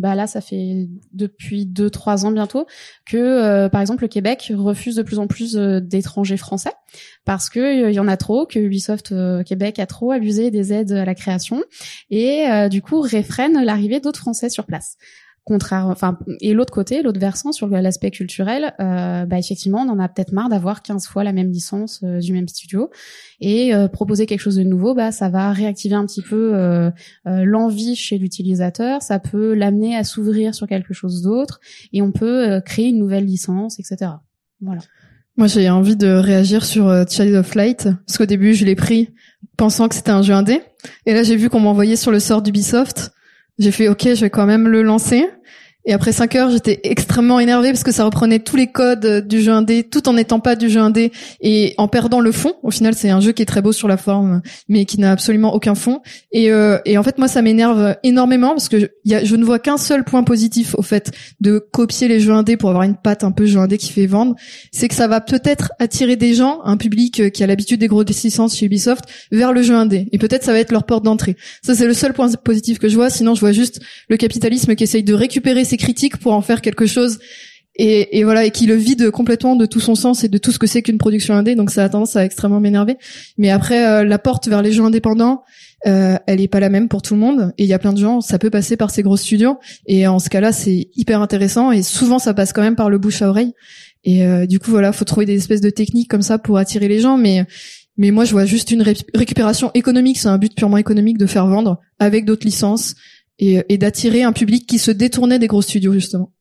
bah là, ça fait depuis deux trois ans bientôt que, par exemple, le Québec refuse de plus en plus d'étrangers français parce que il y en a trop, que Ubisoft Québec a trop abusé des aides à la création et du coup réfrène l'arrivée d'autres Français sur place contraire enfin et l'autre côté l'autre versant sur l'aspect culturel euh, bah effectivement on en a peut-être marre d'avoir 15 fois la même licence euh, du même studio. Et euh, proposer quelque chose de nouveau bah ça va réactiver un petit peu euh, l'envie chez l'utilisateur. Ça peut l'amener à s'ouvrir sur quelque chose d'autre. Et on peut créer une nouvelle licence etc voilà. Moi j'ai envie de réagir sur Child of Light parce qu'au début je l'ai pris pensant que c'était un jeu indé. Et là j'ai vu qu'on m'envoyait sur le sort d'Ubisoft j'ai fait ok, je vais quand même le lancer. Et après 5 heures, j'étais extrêmement énervée parce que ça reprenait tous les codes euh, du jeu indé, tout en n'étant pas du jeu indé et en perdant le fond. Au final, c'est un jeu qui est très beau sur la forme, mais qui n'a absolument aucun fond. Et, euh, et en fait, moi, ça m'énerve énormément parce que je, ne vois qu'un seul point positif au fait de copier les jeux indés pour avoir une patte un peu jeu indé qui fait vendre, c'est que ça va peut-être attirer des gens, un public euh, qui a l'habitude des grosses licences chez Ubisoft, vers le jeu indé. Et peut-être ça va être leur porte d'entrée. Ça, c'est le seul point positif que je vois. Sinon, je vois juste le capitalisme qui essaye de récupérer ses critique pour en faire quelque chose et, voilà et qui le vide complètement de tout son sens et de tout ce que c'est qu'une production indé. Donc ça a tendance à extrêmement m'énerver. Mais après euh, la porte vers les jeux indépendants euh, elle est pas la même pour tout le monde. Et il y a plein de gens ça peut passer par ces gros studios. Et en ce cas-là c'est hyper intéressant. Et souvent ça passe quand même par le bouche à oreille. Et euh, du coup voilà faut trouver des espèces de techniques comme ça pour attirer les gens. Mais mais moi je vois juste une récupération économique. C'est un but purement économique de faire vendre avec d'autres licences et, et d'attirer un public qui se détournait des gros studios justement.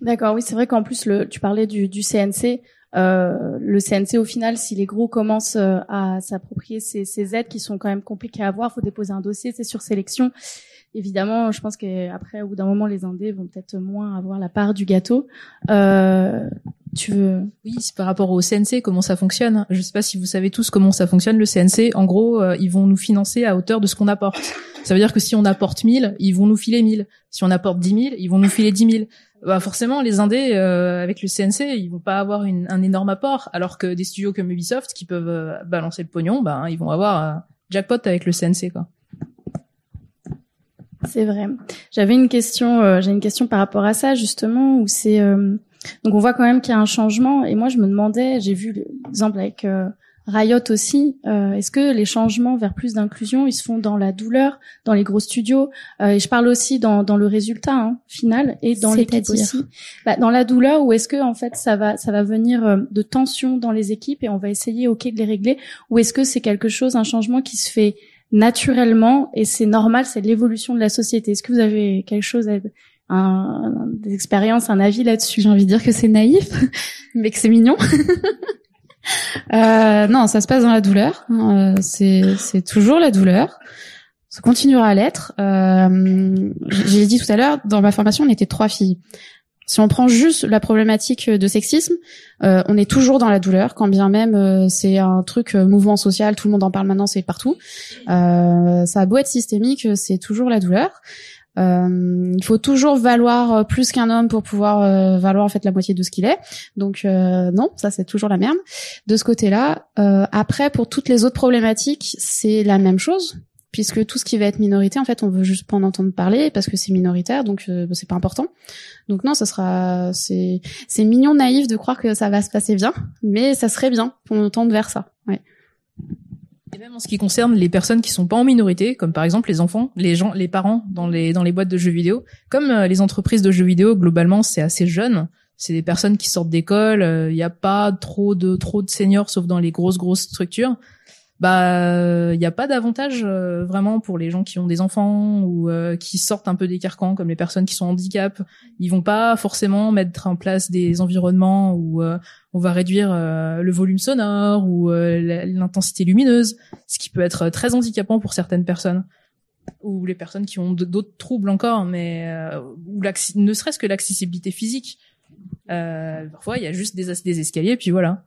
D'accord, oui, c'est vrai qu'en plus, le, tu parlais du, du CNC. Euh, le CNC, au final, si les gros commencent euh, à s'approprier ces, ces, aides qui sont quand même compliquées à avoir, faut déposer un dossier, c'est sur sélection. Évidemment, je pense qu'après, au bout d'un moment, les indés vont peut-être moins avoir la part du gâteau. Euh, tu veux? Oui, c'est par rapport au CNC, comment ça fonctionne. Je sais pas si vous savez tous comment ça fonctionne le CNC. En gros, euh, ils vont nous financer à hauteur de ce qu'on apporte. Ça veut dire que si on apporte 1000, ils vont nous filer 1000. Si on apporte 10 000, ils vont nous filer 10 000. Bah forcément, les indés euh, avec le CNC, ils vont pas avoir une, un énorme apport, alors que des studios comme Ubisoft qui peuvent euh, balancer le pognon, bah ils vont avoir jackpot avec le CNC quoi. C'est vrai. J'avais une question, j'ai une question par rapport à ça justement, où c'est donc on voit quand même qu'il y a un changement. Et moi, je me demandais, j'ai vu l'exemple avec euh, Riot aussi. Euh, est-ce que les changements vers plus d'inclusion, ils se font dans la douleur, dans les gros studios euh, Et je parle aussi dans, dans le résultat hein, final et dans l'équipe aussi. Bah, dans la douleur, ou est-ce que en fait ça va ça va venir de tension dans les équipes et on va essayer ok de les régler, ou est-ce que c'est quelque chose, un changement qui se fait naturellement et c'est normal, c'est l'évolution de la société. Est-ce que vous avez quelque chose à, un, des expériences, un avis là-dessus? J'ai envie de dire que c'est naïf, mais que c'est mignon. euh, non, ça se passe dans la douleur. Euh, c'est c'est toujours la douleur. Ça continuera à l'être. Euh, J'ai dit tout à l'heure, dans ma formation, on était trois filles. Si on prend juste la problématique de sexisme, euh, on est toujours dans la douleur, quand bien même euh, c'est un truc euh, mouvement social, tout le monde en parle maintenant, c'est partout. Euh, ça a beau être systémique, c'est toujours la douleur. Euh, il faut toujours valoir euh, plus qu'un homme pour pouvoir euh, valoir en fait la moitié de ce qu'il est. Donc non, ça c'est toujours la merde. De ce côté-là, après pour toutes les autres problématiques, c'est la même chose puisque tout ce qui va être minorité, en fait, on veut juste pas en entendre parler parce que c'est minoritaire, donc c'est pas important. Donc non, ça sera, c'est, c'est mignon naïf de croire que ça va se passer bien, mais ça serait bien qu'on tente vers ça. Même en ce qui concerne les personnes qui sont pas en minorité, comme par exemple les enfants, les gens, les parents dans les dans les boîtes de jeux vidéo, comme euh, les entreprises de jeux vidéo globalement c'est assez jeune, c'est des personnes qui sortent d'école, il euh, n'y a pas trop de trop de seniors sauf dans les grosses grosses structures bah il n'y a pas d'avantage euh, vraiment pour les gens qui ont des enfants ou euh, qui sortent un peu des carcans comme les personnes qui sont handicap. Ils vont pas forcément mettre en place des environnements où euh, on va réduire le volume sonore ou l'intensité lumineuse ce qui peut être très handicapant pour certaines personnes. Ou les personnes qui ont d'autres troubles encore mais ou ne serait-ce que l'accessibilité physique. Parfois il y a juste des, des escaliers puis voilà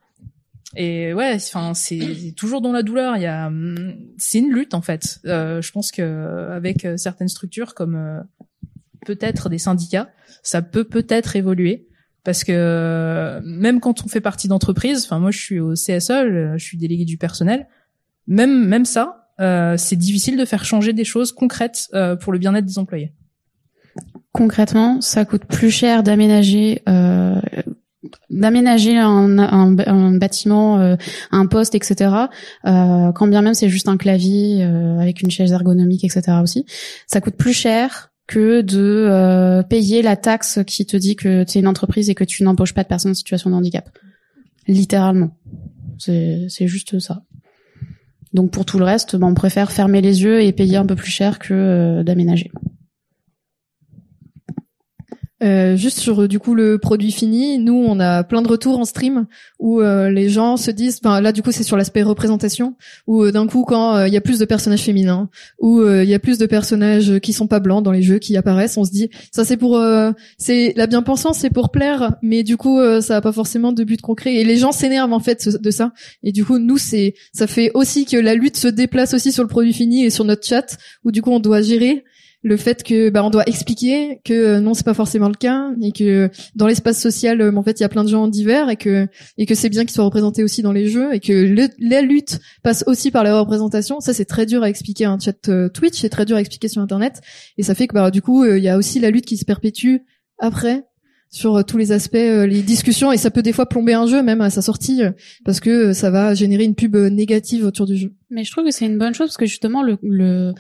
et ouais, enfin c'est toujours dans la douleur. Il y a, c'est une lutte en fait. Euh, je pense que avec certaines structures comme euh, peut-être des syndicats, ça peut peut-être évoluer. parce que même quand on fait partie d'entreprise, enfin moi je suis au CSE, je suis délégué du personnel, même même ça, euh, c'est difficile de faire changer des choses concrètes euh, pour le bien-être des employés. Concrètement, ça coûte plus cher d'aménager euh, d'aménager un, bâtiment, euh, un poste, etc. Euh, quand bien même c'est juste un clavier euh, avec une chaise ergonomique, etc. Aussi, ça coûte plus cher que de payer la taxe qui te dit que tu es une entreprise et que tu n'embauches pas de personnes en situation de handicap. Littéralement. C'est, juste ça. Donc pour tout le reste, ben, on préfère fermer les yeux et payer un peu plus cher que d'aménager. Euh, juste sur du coup le produit fini, nous on a plein de retours en stream où euh, les gens se disent, enfin là du coup c'est sur l'aspect représentation, où euh, d'un coup quand il y a plus de personnages féminins, ou il y a plus de personnages qui sont pas blancs dans les jeux qui apparaissent, on se dit ça c'est pour, c'est la bien-pensance, c'est pour plaire, mais du coup ça a pas forcément de but concret et les gens s'énervent en fait de ça. Et du coup nous c'est, ça fait aussi que la lutte se déplace aussi sur le produit fini et sur notre chat où du coup on doit gérer le fait que bah on doit expliquer que euh, non c'est pas forcément le cas et que dans l'espace social euh, en fait il y a plein de gens divers et que et que c'est bien qu'ils soient représentés aussi dans les jeux et que la lutte passe aussi par la représentation ça c'est très dur à expliquer un chat euh, Twitch c'est très dur à expliquer sur internet et ça fait que bah du coup il y a aussi la lutte qui se perpétue après sur tous les aspects, les discussions, et ça peut des fois plomber un jeu même à sa sortie, parce que ça va générer une pub négative autour du jeu. Mais je trouve que c'est une bonne chose parce que justement le, le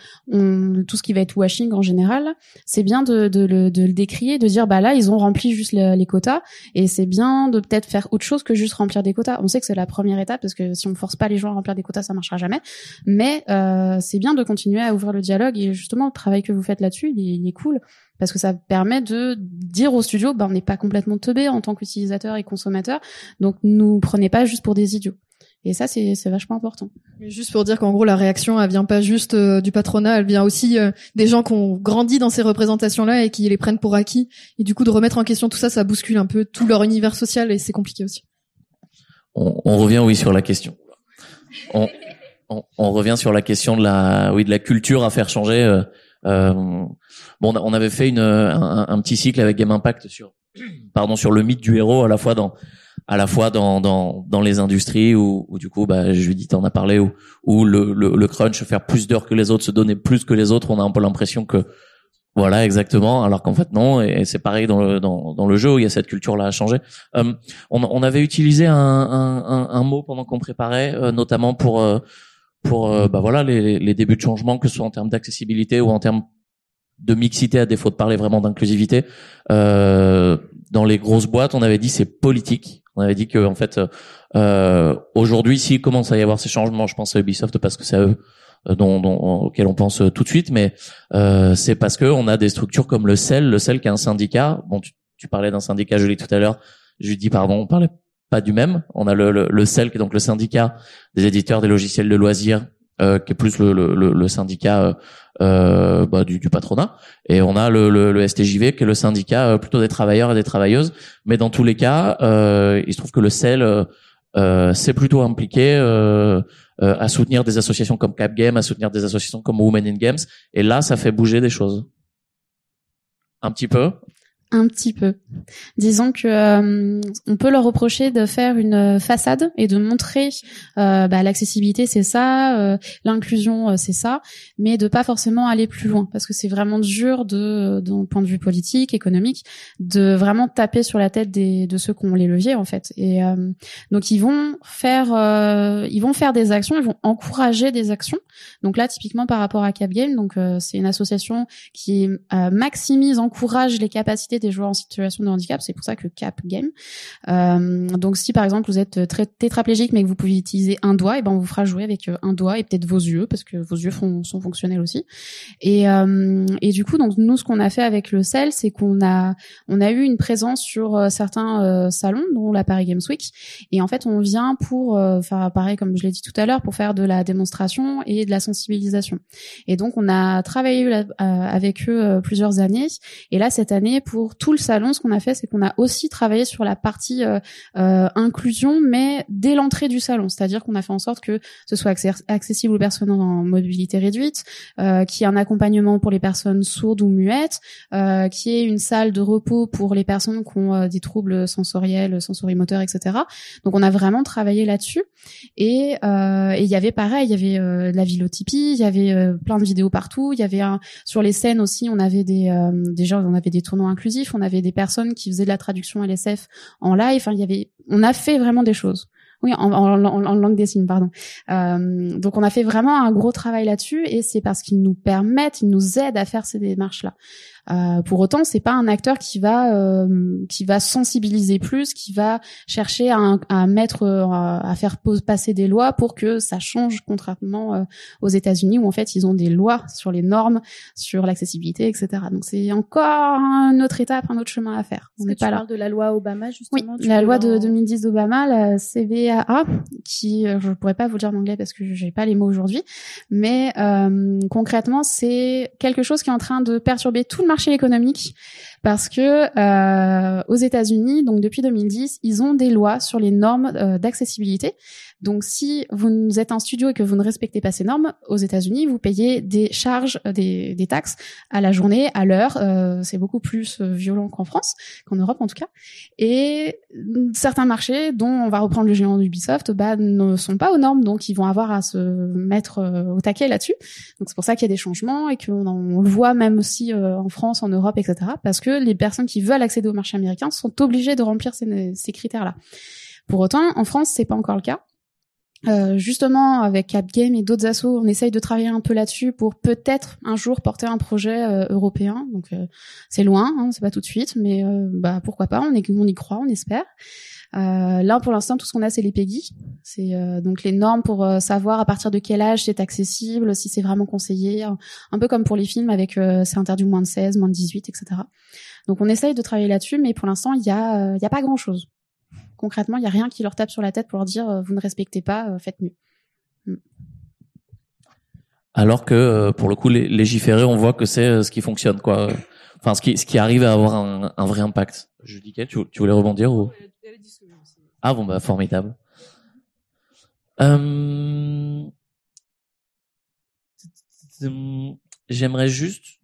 tout ce qui va être washing en général, c'est bien de, de, le, de le décrier, de dire bah là ils ont rempli juste les quotas et c'est bien de peut-être faire autre chose que juste remplir des quotas. On sait que c'est la première étape parce que si on force pas les gens à remplir des quotas ça marchera jamais. Mais euh, c'est bien de continuer à ouvrir le dialogue et justement le travail que vous faites là-dessus il, il est cool parce que ça permet de dire au studio, bah, on n'est pas complètement teubé en tant qu'utilisateur et consommateur, donc nous prenez pas juste pour des idiots. Et ça, c'est vachement important. Juste pour dire qu'en gros, la réaction, elle vient pas juste euh, du patronat, elle vient aussi euh, des gens qui ont grandi dans ces représentations-là et qui les prennent pour acquis. Et du coup, de remettre en question tout ça, ça bouscule un peu tout leur univers social et c'est compliqué aussi. On, on, revient, oui, sur la question. On, on, on, revient sur la question de la, oui, de la culture à faire changer. Euh, euh, bon, on avait fait une, un, un, petit cycle avec Game Impact sur, pardon, sur le mythe du héros à la fois dans à la fois dans dans, dans les industries où, où du coup bah Judith en a parlé où, où le, le, le crunch faire plus d'heures que les autres se donner plus que les autres on a un peu l'impression que voilà exactement alors qu'en fait non et, c'est pareil dans le dans, dans le jeu où il y a cette culture là à changer euh, on, on avait utilisé un, un, un, mot pendant qu'on préparait euh, notamment pour euh, pour euh, bah voilà les, les, débuts de changement, que ce soit en termes d'accessibilité ou en termes de mixité, à défaut de parler vraiment d'inclusivité. Euh, dans les grosses boîtes, on avait dit c'est politique. On avait dit que en fait, euh, aujourd'hui, s'il commence à y avoir ces changements, je pense à Ubisoft parce que c'est eux euh, dont, dont, auxquels on pense tout de suite, mais euh, c'est parce que on a des structures comme le CEL, le CEL qui est un syndicat. Bon, tu, parlais d'un syndicat, je l'ai tout à l'heure. Je lui dis pardon, on parlait pas du même. On a le, le, le CEL, qui est donc le syndicat des éditeurs des logiciels de loisirs, euh, qui est plus le, le, le syndicat euh, euh, bah, du, du, patronat. Et on a le, le, STJV, qui est le syndicat euh, plutôt des travailleurs et des travailleuses. Mais dans tous les cas, euh, il se trouve que le CEL s'est plutôt impliqué à soutenir des associations comme Cap Game, à soutenir des associations comme Women in Games. Et là, ça fait bouger des choses. Un petit peu. Un petit peu. Disons que euh, on peut leur reprocher de faire une façade et de montrer euh, bah, l'accessibilité c'est ça, euh, l'inclusion euh, c'est ça, mais de pas forcément aller plus loin parce que c'est vraiment dur de, d'un point de vue politique, économique, de vraiment taper sur la tête des, de ceux qui ont les leviers en fait. Et donc ils vont faire, ils vont faire des actions, ils vont encourager des actions. Donc là typiquement par rapport à Capgame, donc c'est une association qui maximise, encourage les capacités des joueurs en situation de handicap. C'est pour ça que Cap Game. Euh, donc si par exemple vous êtes très tétraplégique mais que vous pouvez utiliser un doigt, et ben on vous fera jouer avec euh, un doigt et peut-être vos yeux parce que vos yeux font, sont fonctionnels aussi. Et, euh, et du coup donc nous ce qu'on a fait avec le CEL, c'est qu'on a on a eu une présence sur euh, certains euh, salons dont la Paris Games Week et en fait on vient pour enfin pareil comme je l'ai dit tout à l'heure pour faire de la démonstration et de la sensibilisation. Et donc on a travaillé avec eux plusieurs années et là cette année pour tout le salon, ce qu'on a fait, c'est qu'on a aussi travaillé sur la partie euh, euh, inclusion, mais dès l'entrée du salon. C'est-à-dire qu'on a fait en sorte que ce soit accessible aux personnes en mobilité réduite, euh, qu'il y ait un accompagnement pour les personnes sourdes ou muettes, euh, qu'il y ait une salle de repos pour les personnes qui ont des troubles sensoriels, sensorimoteurs, etc. Donc on a vraiment travaillé là-dessus. Et il y avait pareil, il y avait la Tipeee, il y avait plein de vidéos partout, il y avait un, sur les scènes aussi, on avait des déjà on avait des tournois inclusifs, on avait des personnes qui faisaient de la traduction LSF en live. Enfin, il y avait, on a fait vraiment des choses. Oui, en, en, langue des signes, pardon. Euh, donc on a fait vraiment un gros travail là-dessus et c'est parce qu'ils nous permettent, ils nous aident à faire ces démarches-là. Euh, pour autant, c'est pas un acteur qui va euh, qui va sensibiliser plus, qui va chercher à, à mettre euh, à faire passer des lois pour que ça change contrairement euh, aux États-Unis où en fait ils ont des lois sur les normes, sur l'accessibilité, etc. Donc c'est encore une autre étape, un autre chemin à faire. On n'est pas là. de la loi Obama justement. Oui, la loi de 2010 d'Obama, la CVAA, qui je pourrais pas vous le dire en anglais parce que j'ai pas les mots aujourd'hui, mais concrètement c'est quelque chose qui est en train de perturber tout le marché économique parce que euh, aux États-Unis, donc depuis 2010, ils ont des lois sur les normes euh, d'accessibilité. Donc, si vous êtes un studio et que vous ne respectez pas ces normes, aux États-Unis, vous payez des charges, euh, des, des taxes à la journée, à l'heure. Euh, c'est beaucoup plus euh, violent qu'en France, qu'en Europe en tout cas. Et certains marchés, dont on va reprendre le géant d'Ubisoft, bah, ne sont pas aux normes, donc ils vont avoir à se mettre au taquet là-dessus. Donc c'est pour ça qu'il y a des changements et qu'on on le voit même aussi en France, en Europe, etc. Parce que les personnes qui veulent accéder au marché américain sont obligées de remplir ces, ces critères-là. Pour autant, en France, c'est pas encore le cas. Euh, justement, avec Capgame et d'autres assos, on essaye de travailler un peu là-dessus pour peut-être un jour porter un projet euh, européen. Donc euh, c'est loin, hein, c'est pas tout de suite, mais bah pourquoi pas On, est, on y croit, on espère. là, pour l'instant, tout ce qu'on a, c'est les PEGI. C'est donc les normes pour savoir à partir de quel âge c'est accessible, si c'est vraiment conseillé. Un peu comme pour les films, avec c'est interdit moins de 16, moins de 18, etc. Donc on essaye de travailler là-dessus, mais pour l'instant, il y a, y a pas grand-chose concrètement, il n'y a rien qui leur tape sur la tête pour leur dire euh, vous ne respectez pas, euh, faites mieux. Mm. Alors que euh, pour le coup, légiférer, on voit que c'est ce qui fonctionne, quoi. Enfin, ce qui, ce qui arrive à avoir un, vrai impact. Je dis tu, tu voulais rebondir ou? Ah bon, bah formidable. J'aimerais juste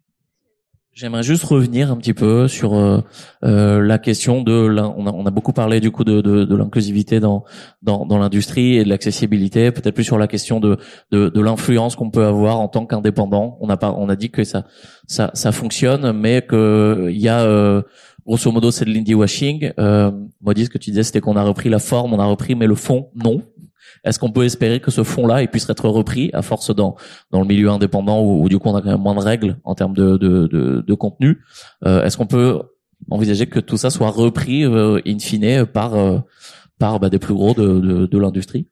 J'aimerais juste revenir un petit peu sur euh, euh la question de on a, on a beaucoup parlé du coup de, de, de l'inclusivité dans dans, dans l'industrie et de l'accessibilité. Peut-être plus sur la question de de, de l'influence qu'on peut avoir en tant qu'indépendant. On a pas on a dit que ça ça ça fonctionne mais que il y a euh, grosso modo c'est de l'indie washing euh, dis ce que tu disais c'était qu'on a repris la forme on a repris mais le fond non est-ce qu'on peut espérer que ce fonds-là puisse être repris à force dans dans le milieu indépendant où, du coup on a quand même moins de règles en termes de de, de, de contenu euh, Est-ce qu'on peut envisager que tout ça soit repris euh, in fine par euh, par bah, des plus gros de, de, de l'industrie?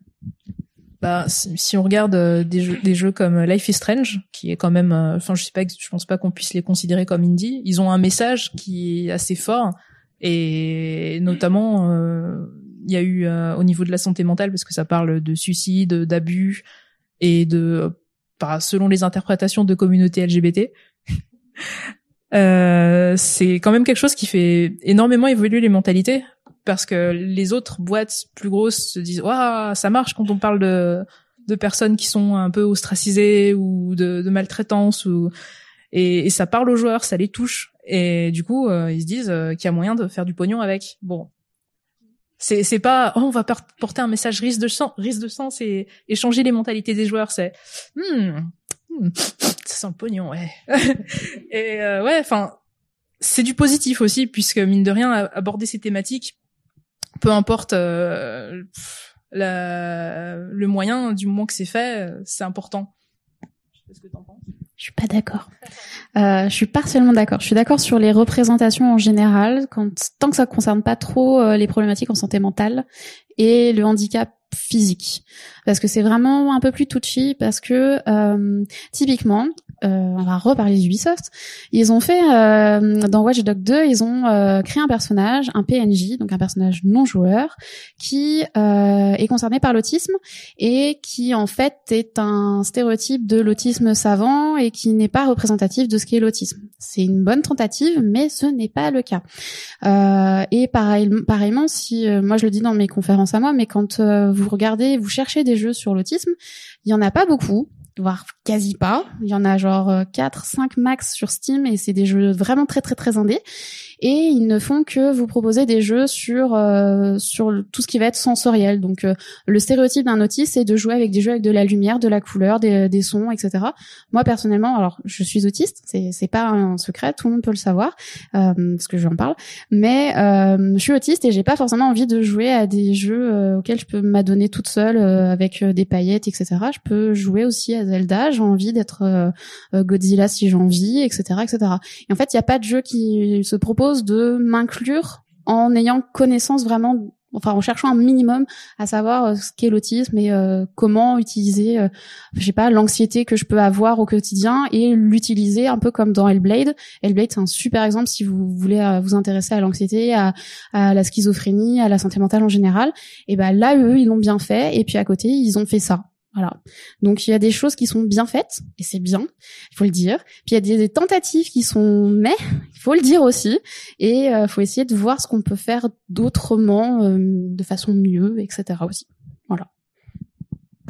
Bah, si on regarde euh, des jeux, des jeux comme Life is Strange, qui est quand même, enfin, je sais pas, je pense pas qu'on puisse les considérer comme indie. Ils ont un message qui est assez fort et notamment euh, il y a eu euh, au niveau de la santé mentale parce que ça parle de suicide, d'abus et de selon les interprétations de communautés LGBT. euh, c'est quand même quelque chose qui fait énormément évoluer les mentalités parce que les autres boîtes plus grosses se disent waouh ça marche quand on parle de de personnes qui sont un peu ostracisées ou de, de maltraitance ou et, et, ça parle aux joueurs, ça les touche et du coup euh, ils se disent euh, qu'il y a moyen de faire du pognon avec. Bon, c'est c'est pas oh, on va porter un message risque de sang, risque de sang, c'est échanger les mentalités des joueurs. C'est hmm, hmm, ça sent le pognon, ouais. et euh, ouais, enfin c'est du positif aussi puisque mine de rien aborder ces thématiques, peu importe euh, la, le moyen, du moment que c'est fait, c'est important. Je sais pas ce que t'en penses. Je suis pas d'accord. Euh, je suis partiellement d'accord. Je suis d'accord sur les représentations en général, quand tant que ça concerne pas trop euh, les problématiques en santé mentale et le handicap physique, parce que c'est vraiment un peu plus touchy, parce que euh, typiquement, on va reparler d'Ubisoft. Ils ont fait euh, dans Watch Dogs 2, ils ont euh, créé un personnage, un PNJ, donc un personnage non joueur, qui euh, est concerné par l'autisme et qui en fait est un stéréotype de l'autisme savant et qui n'est pas représentatif de ce qu'est l'autisme. C'est une bonne tentative, mais ce n'est pas le cas. Euh, et pareil, pareillement, si moi je le dis dans mes conférences à moi, mais quand vous regardez, vous cherchez des jeux sur l'autisme, il y en a pas beaucoup voire quasi pas. Il y en a genre 4, euh, 5 max sur Steam et c'est des jeux vraiment très très très indés et ils ne font que vous proposer des jeux sur euh, sur tout ce qui va être sensoriel. Donc euh, le stéréotype d'un autiste, c'est de jouer avec des jeux avec de la lumière, de la couleur, des, des sons, etc. Moi personnellement, alors je suis autiste, c'est c'est pas un secret, tout le monde peut le savoir euh, parce que j'en parle. Mais euh, je suis autiste et j'ai pas forcément envie de jouer à des jeux auxquels je peux m'adonner toute seule avec des paillettes, etc. Je peux jouer aussi à Zelda. J'ai envie d'être Godzilla si j'ai envie, etc., etc. Et en fait, il y a pas de jeu qui se propose de m'inclure en ayant connaissance vraiment enfin en cherchant un minimum à savoir euh, ce qu'est l'autisme et euh, comment utiliser euh, je sais pas l'anxiété que je peux avoir au quotidien et l'utiliser un peu comme dans Hellblade. Hellblade c'est un super exemple si vous voulez vous intéresser à l'anxiété à, à, la schizophrénie à la santé mentale en général. Et ben là eux ils l'ont bien fait et puis à côté ils ont fait ça voilà. Donc il y a des choses qui sont bien faites et c'est bien, il faut le dire. Puis il y a des, tentatives qui sont mais, il faut le dire aussi. Et il euh, faut essayer de voir ce qu'on peut faire d'autrement, euh, de façon mieux, etc. aussi. Voilà.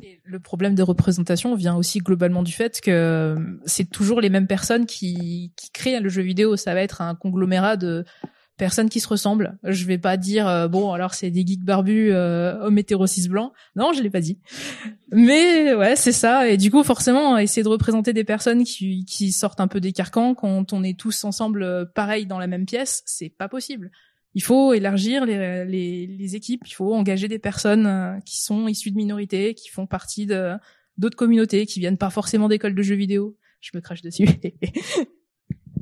Et le problème de représentation vient aussi globalement du fait que euh, c'est toujours les mêmes personnes qui, qui créent le jeu vidéo. Ça va être un conglomérat de personnes qui se ressemblent. Je vais pas dire euh, bon alors c'est des geeks barbus euh, hommes hétéros cis blancs. Non, je l'ai pas dit. Mais ouais, c'est ça et du coup forcément essayer de représenter des personnes qui qui sortent un peu des carcans quand on est tous ensemble euh, pareil dans la même pièce, c'est pas possible. Il faut élargir les, les, les équipes, il faut engager des personnes euh, qui sont issues de minorités, qui font partie de d'autres communautés, qui viennent pas forcément d'écoles de jeux vidéo. Je me crache dessus.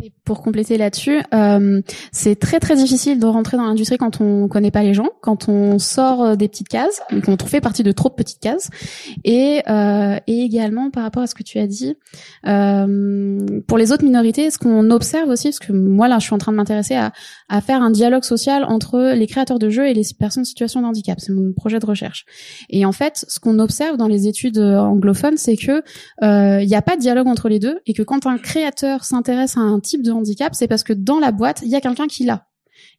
Et pour compléter là-dessus, euh, c'est très très difficile de rentrer dans l'industrie quand on connaît pas les gens, quand on sort euh, des petites cases, quand on fait partie de trop petites cases, et, euh, et également par rapport à ce que tu as dit, euh, pour les autres minorités, ce qu'on observe aussi, parce que moi là je suis en train de m'intéresser à, à faire un dialogue social entre les créateurs de jeux et les personnes en situation de handicap, c'est mon projet de recherche. Et en fait, ce qu'on observe dans les études anglophones, c'est que euh, il n'y a pas de dialogue entre les deux, et que quand un créateur s'intéresse à un type de handicap, c'est parce que dans la boîte, il y a quelqu'un qui l'a.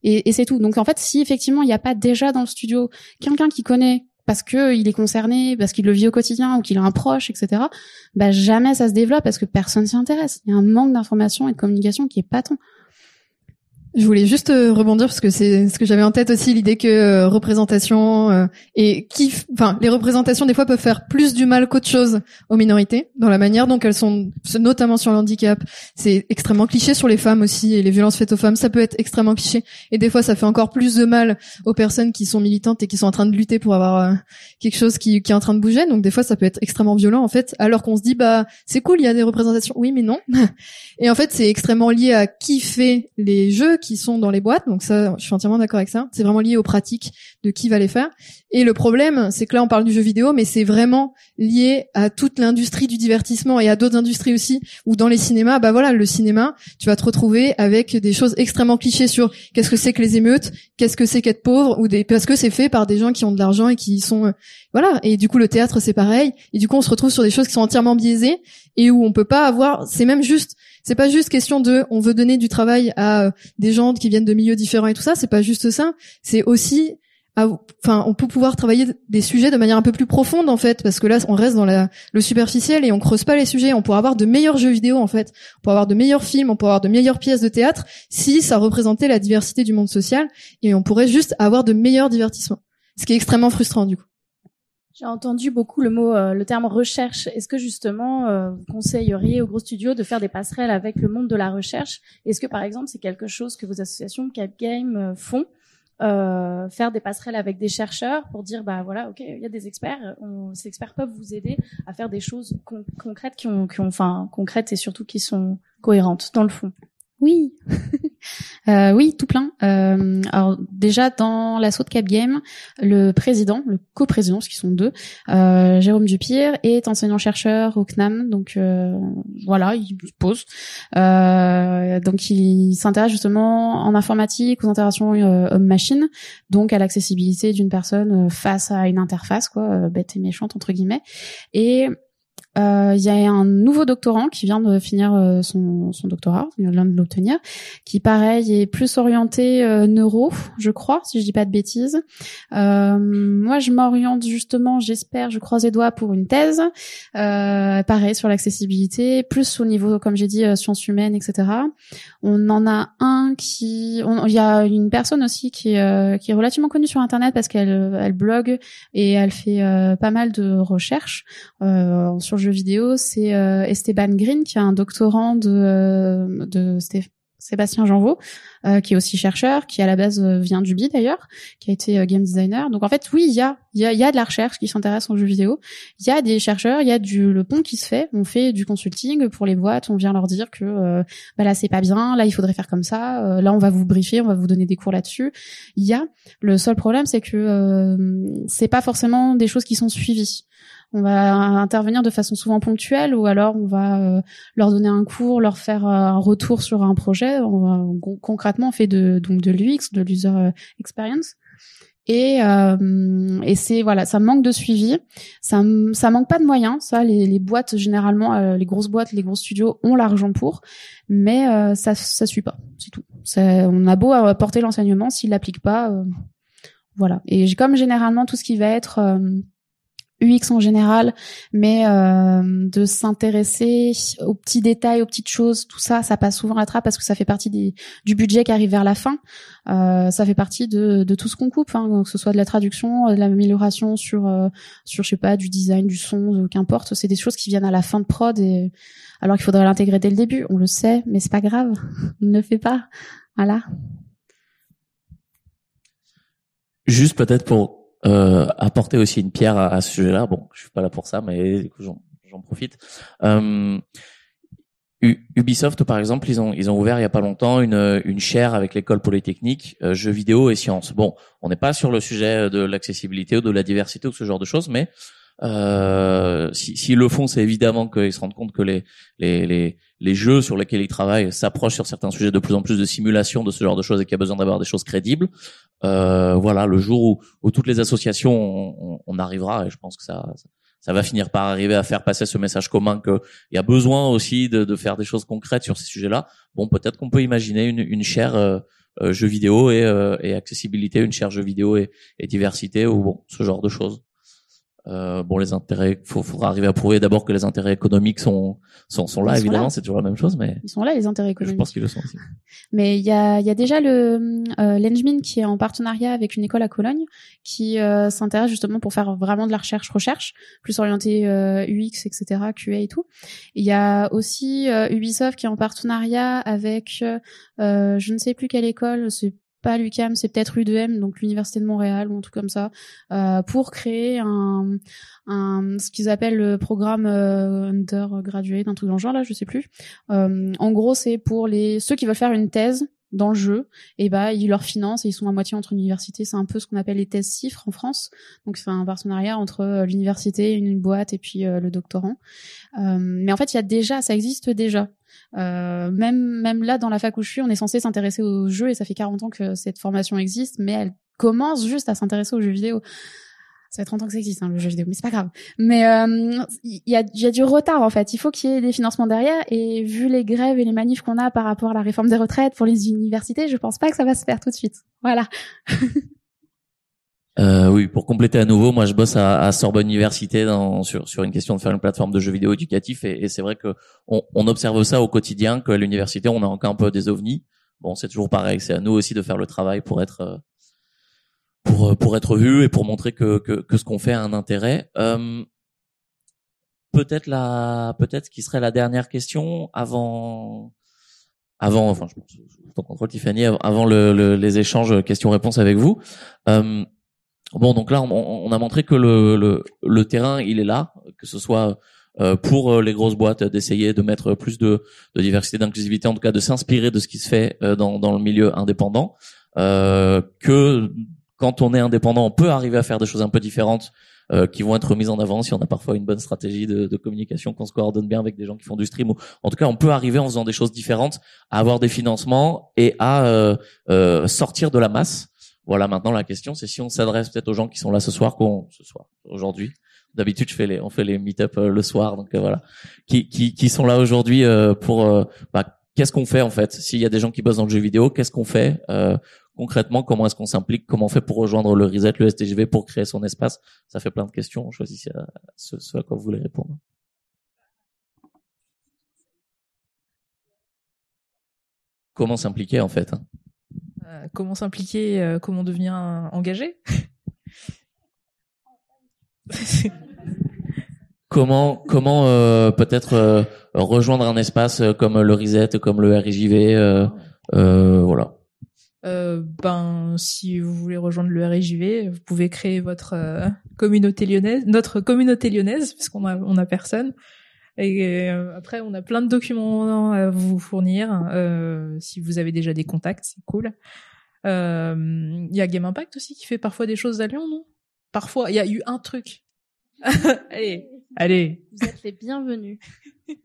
Et, c'est tout. Donc en fait, si effectivement il n'y a pas déjà dans le studio quelqu'un qui connaît parce que il est concerné, parce qu'il le vit au quotidien ou qu'il a un proche, etc. Bah jamais ça se développe parce que personne s'y intéresse. Il y a un manque d'information et de communication qui est patent. Je voulais juste euh, rebondir parce que c'est ce que j'avais en tête aussi l'idée que euh, représentation euh, et qui, enfin, les représentations des fois peuvent faire plus du mal qu'autre chose aux minorités dans la manière dont elles sont, notamment sur le handicap. C'est extrêmement cliché sur les femmes aussi et les violences faites aux femmes, ça peut être extrêmement cliché et des fois ça fait encore plus de mal aux personnes qui sont militantes et qui sont en train de lutter pour avoir quelque chose qui, qui est en train de bouger. Donc des fois ça peut être extrêmement violent en fait, alors qu'on se dit bah c'est cool, il y a des représentations. Oui mais non. et en fait c'est extrêmement lié à qui fait les jeux qui sont dans les boîtes. Donc ça, je suis entièrement d'accord avec ça. C'est vraiment lié aux pratiques de qui va les faire. Et le problème, c'est que là, on parle du jeu vidéo, mais c'est vraiment lié à toute l'industrie du divertissement et à d'autres industries aussi. Ou dans les cinémas, bah voilà, le cinéma, tu vas te retrouver avec des choses extrêmement clichés sur qu'est-ce que c'est que les émeutes, qu'est-ce que c'est qu'être pauvre, ou des parce que c'est fait par des gens qui ont de l'argent et qui sont euh, voilà. Et du coup, le théâtre, c'est pareil. Et du coup, on se retrouve sur des choses qui sont entièrement biaisées et où on peut pas avoir. C'est même juste c'est pas juste question de on veut donner du travail à euh, des gens qui viennent de milieux différents et tout ça, c'est pas juste ça, c'est aussi enfin on peut pouvoir travailler des sujets de manière un peu plus profonde en fait parce que là on reste dans le superficiel et on creuse pas les sujets, on pourrait avoir de meilleurs jeux vidéo en fait, on pourrait avoir de meilleurs films, on pourrait avoir de meilleures pièces de théâtre si ça représentait la diversité du monde social et on pourrait juste avoir de meilleurs divertissements. Ce qui est extrêmement frustrant du coup. J'ai entendu beaucoup le mot, euh, le terme recherche. Est-ce que justement, euh, vous conseilleriez aux gros studios de faire des passerelles avec le monde de la recherche? Est-ce que par exemple, c'est quelque chose que vos associations Cap Game euh, font euh, faire des passerelles avec des chercheurs pour dire bah voilà ok il y a des experts on, ces experts peuvent vous aider à faire des choses concrètes qui ont, qui ont enfin concrètes et surtout qui sont cohérentes dans le fond? Oui Euh, oui, tout plein. Euh, alors déjà dans l'assaut de Cap Game, le président, le co-président, parce qu'ils sont deux, euh, Jérôme Dupire, est enseignant-chercheur au CNAM, donc voilà, il pose. Donc il s'intéresse justement en informatique, aux interactions homme-machine, donc à l'accessibilité d'une personne face à une interface, quoi, bête et méchante entre guillemets. Et euh, il y a un nouveau doctorant qui vient de finir euh, son, son doctorat, il vient de l'obtenir, qui pareil est plus orienté euh, neuro, je crois, si je dis pas de bêtises. moi, je m'oriente justement, j'espère, je croise les doigts pour une thèse, pareil sur l'accessibilité, plus au niveau, comme j'ai dit, sciences humaines, etc. On en a un qui, il y a une personne aussi qui, qui est relativement connue sur Internet parce qu'elle elle blogue et elle fait pas mal de recherches sur le jeu vidéo, c'est euh, Esteban Green, qui est un doctorant de, euh, de Sébastien Janvaux, euh, qui est aussi chercheur, qui à la base vient du BI d'ailleurs, qui a été game designer. Donc en fait, oui, il y a, y a, y a de la recherche qui s'intéresse aux jeux vidéo. Il y a des chercheurs, il y a du le pont qui se fait. On fait du consulting pour les boîtes. On vient leur dire que bah là c'est pas bien, là il faudrait faire comme ça. là on va vous briefer, on va vous donner des cours là-dessus. Il y a. Le seul problème c'est que c'est pas forcément des choses qui sont suivies on va intervenir de façon souvent ponctuelle ou alors on va euh, leur donner un cours, leur faire euh, un retour sur un projet. On concrètement, on fait de donc de l'UX, de l'user euh, experience. Et, et c'est voilà, ça manque de suivi, ça, ça manque pas de moyens. Ça, les, les boîtes généralement, les grosses boîtes, les gros studios ont l'argent pour, mais ça ça suit pas, c'est tout. on a beau apporter l'enseignement, s'ils l'appliquent pas, voilà. Et comme généralement tout ce qui va être UX en général, mais euh, de s'intéresser aux petits détails, aux petites choses, tout ça, ça passe souvent à trappe parce que ça fait partie du budget qui arrive vers la fin. Euh, ça fait partie de, de tout ce qu'on coupe, hein, que ce soit de la traduction, de l'amélioration sur, euh, sur je sais pas, du design, du son, qu'importe. C'est des choses qui viennent à la fin de prod, et alors qu'il faudrait l'intégrer dès le début. On le sait, mais c'est pas grave, on ne le fait pas. Voilà. Juste peut-être pour euh, apporter aussi une pierre à, ce sujet-là. Bon, je suis pas là pour ça, mais du coup, j'en profite. Euh, Ubisoft, par exemple, ils ont ils ont ouvert il y a pas longtemps une une chaire avec l'école polytechnique euh, jeux vidéo et sciences. Bon, on n'est pas sur le sujet de l'accessibilité ou de la diversité ou ce genre de choses, mais euh, s'ils si, le font, c'est évidemment qu'ils se rendent compte que les, les, les, les jeux sur lesquels ils travaillent s'approchent sur certains sujets de plus en plus de simulation de ce genre de choses et qu'il y a besoin d'avoir des choses crédibles. Euh, voilà, le jour où, où toutes les associations, on, on, arrivera, et je pense que ça, ça va finir par arriver à faire passer ce message commun qu'il y a besoin aussi de, de, faire des choses concrètes sur ces sujets-là. Bon, peut-être qu'on peut imaginer une, une chaire euh, euh jeux vidéo et, euh, et, accessibilité, une chaire jeux vidéo et, et diversité, ou bon, ce genre de choses. Euh, bon, les intérêts, faut, faudra arriver à prouver d'abord que les intérêts économiques sont sont, sont là. évidemment, c'est toujours la même chose, mais ils sont là les intérêts économiques. Je pense qu'ils le sont aussi. Mais il y a il y a déjà le euh, l'Engmin qui est en partenariat avec une école à Cologne qui euh, s'intéresse justement pour faire vraiment de la recherche recherche plus orientée euh, UX etc QA et tout. Il y a aussi euh, Ubisoft qui est en partenariat avec je ne sais plus quelle école, c'est pas l'UCAM, c'est peut-être U2M, donc l'université de Montréal ou un truc comme ça, euh, pour créer un, ce qu'ils appellent le programme euh, undergraduate, un truc dans le genre là, je sais plus. Euh, en gros, c'est pour les ceux qui veulent faire une thèse dans le jeu, et bah ils leur financent et ils sont à moitié entre universités. C'est un peu ce qu'on appelle les thèses cifres en France. Donc c'est un partenariat entre euh, l'université, une boîte et puis euh, le doctorant. Mais en fait, il y a déjà, ça existe déjà. Euh, même même là dans la fac où je suis, on est censé s'intéresser aux jeux et ça fait 40 ans que cette formation existe, mais elle commence juste à s'intéresser aux jeux vidéo. Ça fait 30 ans que ça existe, hein, le jeu vidéo, mais c'est pas grave. Mais euh, il y, a, y a du retard en fait. Il faut qu'il y ait des financements derrière. Et vu les grèves et les manifs qu'on a par rapport à la réforme des retraites pour les universités, je pense pas que ça va se faire tout de suite. Voilà. Euh, oui, pour compléter à nouveau, moi je bosse à, Sorbonne Université dans, sur, sur une question de faire une plateforme de jeux vidéo éducatif et, et c'est vrai que on, on, observe ça au quotidien que l'université on a encore un peu des ovnis. Bon, c'est toujours pareil, c'est à nous aussi de faire le travail pour être euh, pour pour être vu et pour montrer que que, que ce qu'on fait a un intérêt. Euh, peut-être la peut-être ce qui serait la dernière question avant avant enfin je, je, contrôle Tiffany avant le, le, les échanges questions-réponses avec vous. Euh, Bon, donc là, on, a montré que le, terrain, il est là, que ce soit euh, pour euh, les grosses boîtes d'essayer de mettre plus de, de diversité, d'inclusivité, en tout cas de s'inspirer de ce qui se fait dans, dans le milieu indépendant, que quand on est indépendant, on peut arriver à faire des choses un peu différentes qui vont être mises en avant si on a parfois une bonne stratégie de, de communication, qu'on se coordonne bien avec des gens qui font du stream. Ou, en tout cas, on peut arriver en faisant des choses différentes à avoir des financements et à sortir de la masse. Voilà, maintenant la question, c'est si on s'adresse peut-être aux gens qui sont là ce soir, qu'on ce soir, aujourd'hui, D'habitude, je fais les, on fait les meet-up euh, le soir, donc euh, voilà, qui, qui, qui sont là aujourd'hui euh, pour, bah, qu'est-ce qu'on fait en fait? S'il y a des gens qui bossent dans le jeu vidéo, qu'est-ce qu'on fait concrètement? Comment est-ce qu'on s'implique? Comment on fait pour rejoindre le Reset, le STGV, pour créer son espace? Ça fait plein de questions. Choisissez ce, ce à quoi vous voulez répondre. Comment s'impliquer en fait hein? Comment s'impliquer Comment devenir engagé comment comment euh, peut-être euh, rejoindre un espace euh, comme le Reset, comme le RIJV, euh, voilà. ben, si vous voulez rejoindre le RIJV, vous pouvez créer votre communauté lyonnaise, notre communauté lyonnaise, parce qu'on a on a personne. Et après, on a plein de documents à vous fournir. si vous avez déjà des contacts, c'est cool. Il y a Game Impact aussi qui fait parfois des choses à Lyon, non? Parfois, il y a eu un truc. allez, allez. Vous êtes les bienvenus.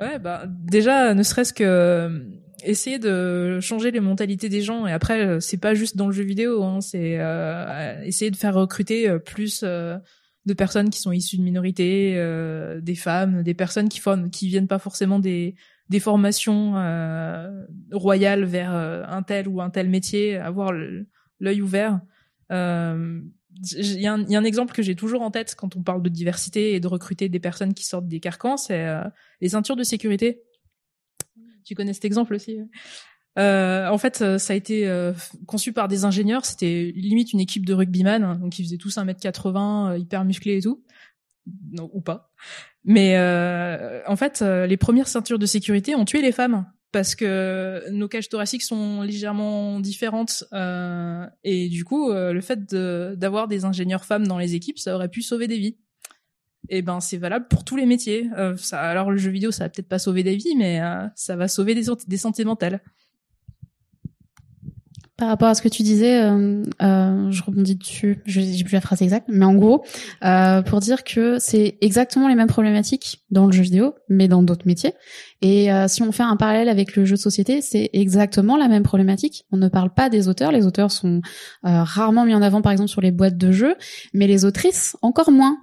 ouais, bah déjà, ne serait-ce que euh, essayer de changer les mentalités des gens. Et après, euh, c'est pas juste dans le jeu vidéo, hein, c'est euh, essayer de faire recruter plus de personnes qui sont issues de minorités, des femmes, des personnes qui viennent pas forcément des formations royales vers un tel ou un tel métier, avoir l'œil ouvert. Euh, il y, a un exemple que j'ai toujours en tête quand on parle de diversité et de recruter des personnes qui sortent des carcans, c'est euh, les ceintures de sécurité. Tu connais cet exemple aussi euh, En fait, ça a été euh, conçu par des ingénieurs. C'était limite une équipe de rugbyman, hein, donc ils faisaient tous 1m80, hyper musclés et tout. Non, ou pas. Mais en fait, les premières ceintures de sécurité ont tué les femmes parce que nos cages thoraciques sont légèrement différentes euh, et du coup euh, le fait d'avoir des ingénieurs femmes dans les équipes ça aurait pu sauver des vies et eh ben c'est valable pour tous les métiers euh, alors le jeu vidéo ça va peut-être pas sauver des vies mais euh, ça va sauver des, des santé mentale par rapport à ce que tu disais, euh, euh, je rebondis dessus, j'ai plus la phrase exacte, mais en gros, euh, pour dire que c'est exactement les mêmes problématiques dans le jeu vidéo, mais dans d'autres métiers. Et euh, si on fait un parallèle avec le jeu de société, c'est exactement la même problématique. On ne parle pas des auteurs, les auteurs sont euh, rarement mis en avant, par exemple, sur les boîtes de jeux, mais les autrices encore moins.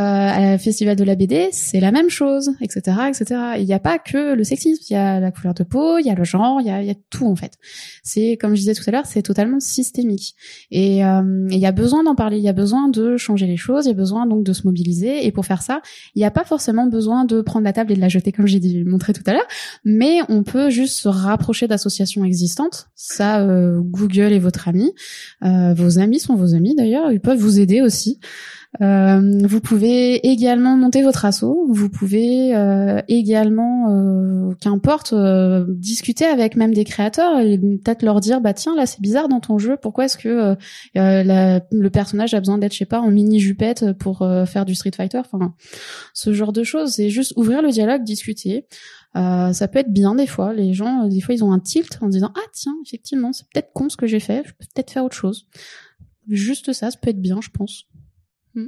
Euh, à festival de la BD, c'est la même chose, etc., etc. Il n'y a pas que le sexisme, il y a la couleur de peau, il y a le genre, il y a, y a tout en fait. C'est comme je disais tout à l'heure, c'est totalement systémique. Et euh, il y a besoin d'en parler, il y a besoin de changer les choses, il y a besoin donc de se mobiliser. Et pour faire ça, il n'y a pas forcément besoin de prendre la table et de la jeter comme j'ai montré tout à l'heure, mais on peut juste se rapprocher d'associations existantes. Ça, euh, Google est votre ami, euh, vos amis sont vos amis d'ailleurs, ils peuvent vous aider aussi. Euh, vous pouvez également monter votre assaut. Vous pouvez euh, également, euh, qu'importe, discuter avec même des créateurs et peut-être leur dire, bah tiens, là c'est bizarre dans ton jeu. Pourquoi est-ce que le personnage a besoin d'être, je sais pas, en mini jupette pour faire du Street Fighter? Enfin, ce genre de choses. C'est juste ouvrir le dialogue, discuter. Euh, ça peut être bien des fois. Les gens, des fois, ils ont un tilt en disant ah tiens, effectivement, c'est peut-être con ce que j'ai fait. Je peux peut-être faire autre chose. Juste ça, ça peut être bien, je pense. Mm.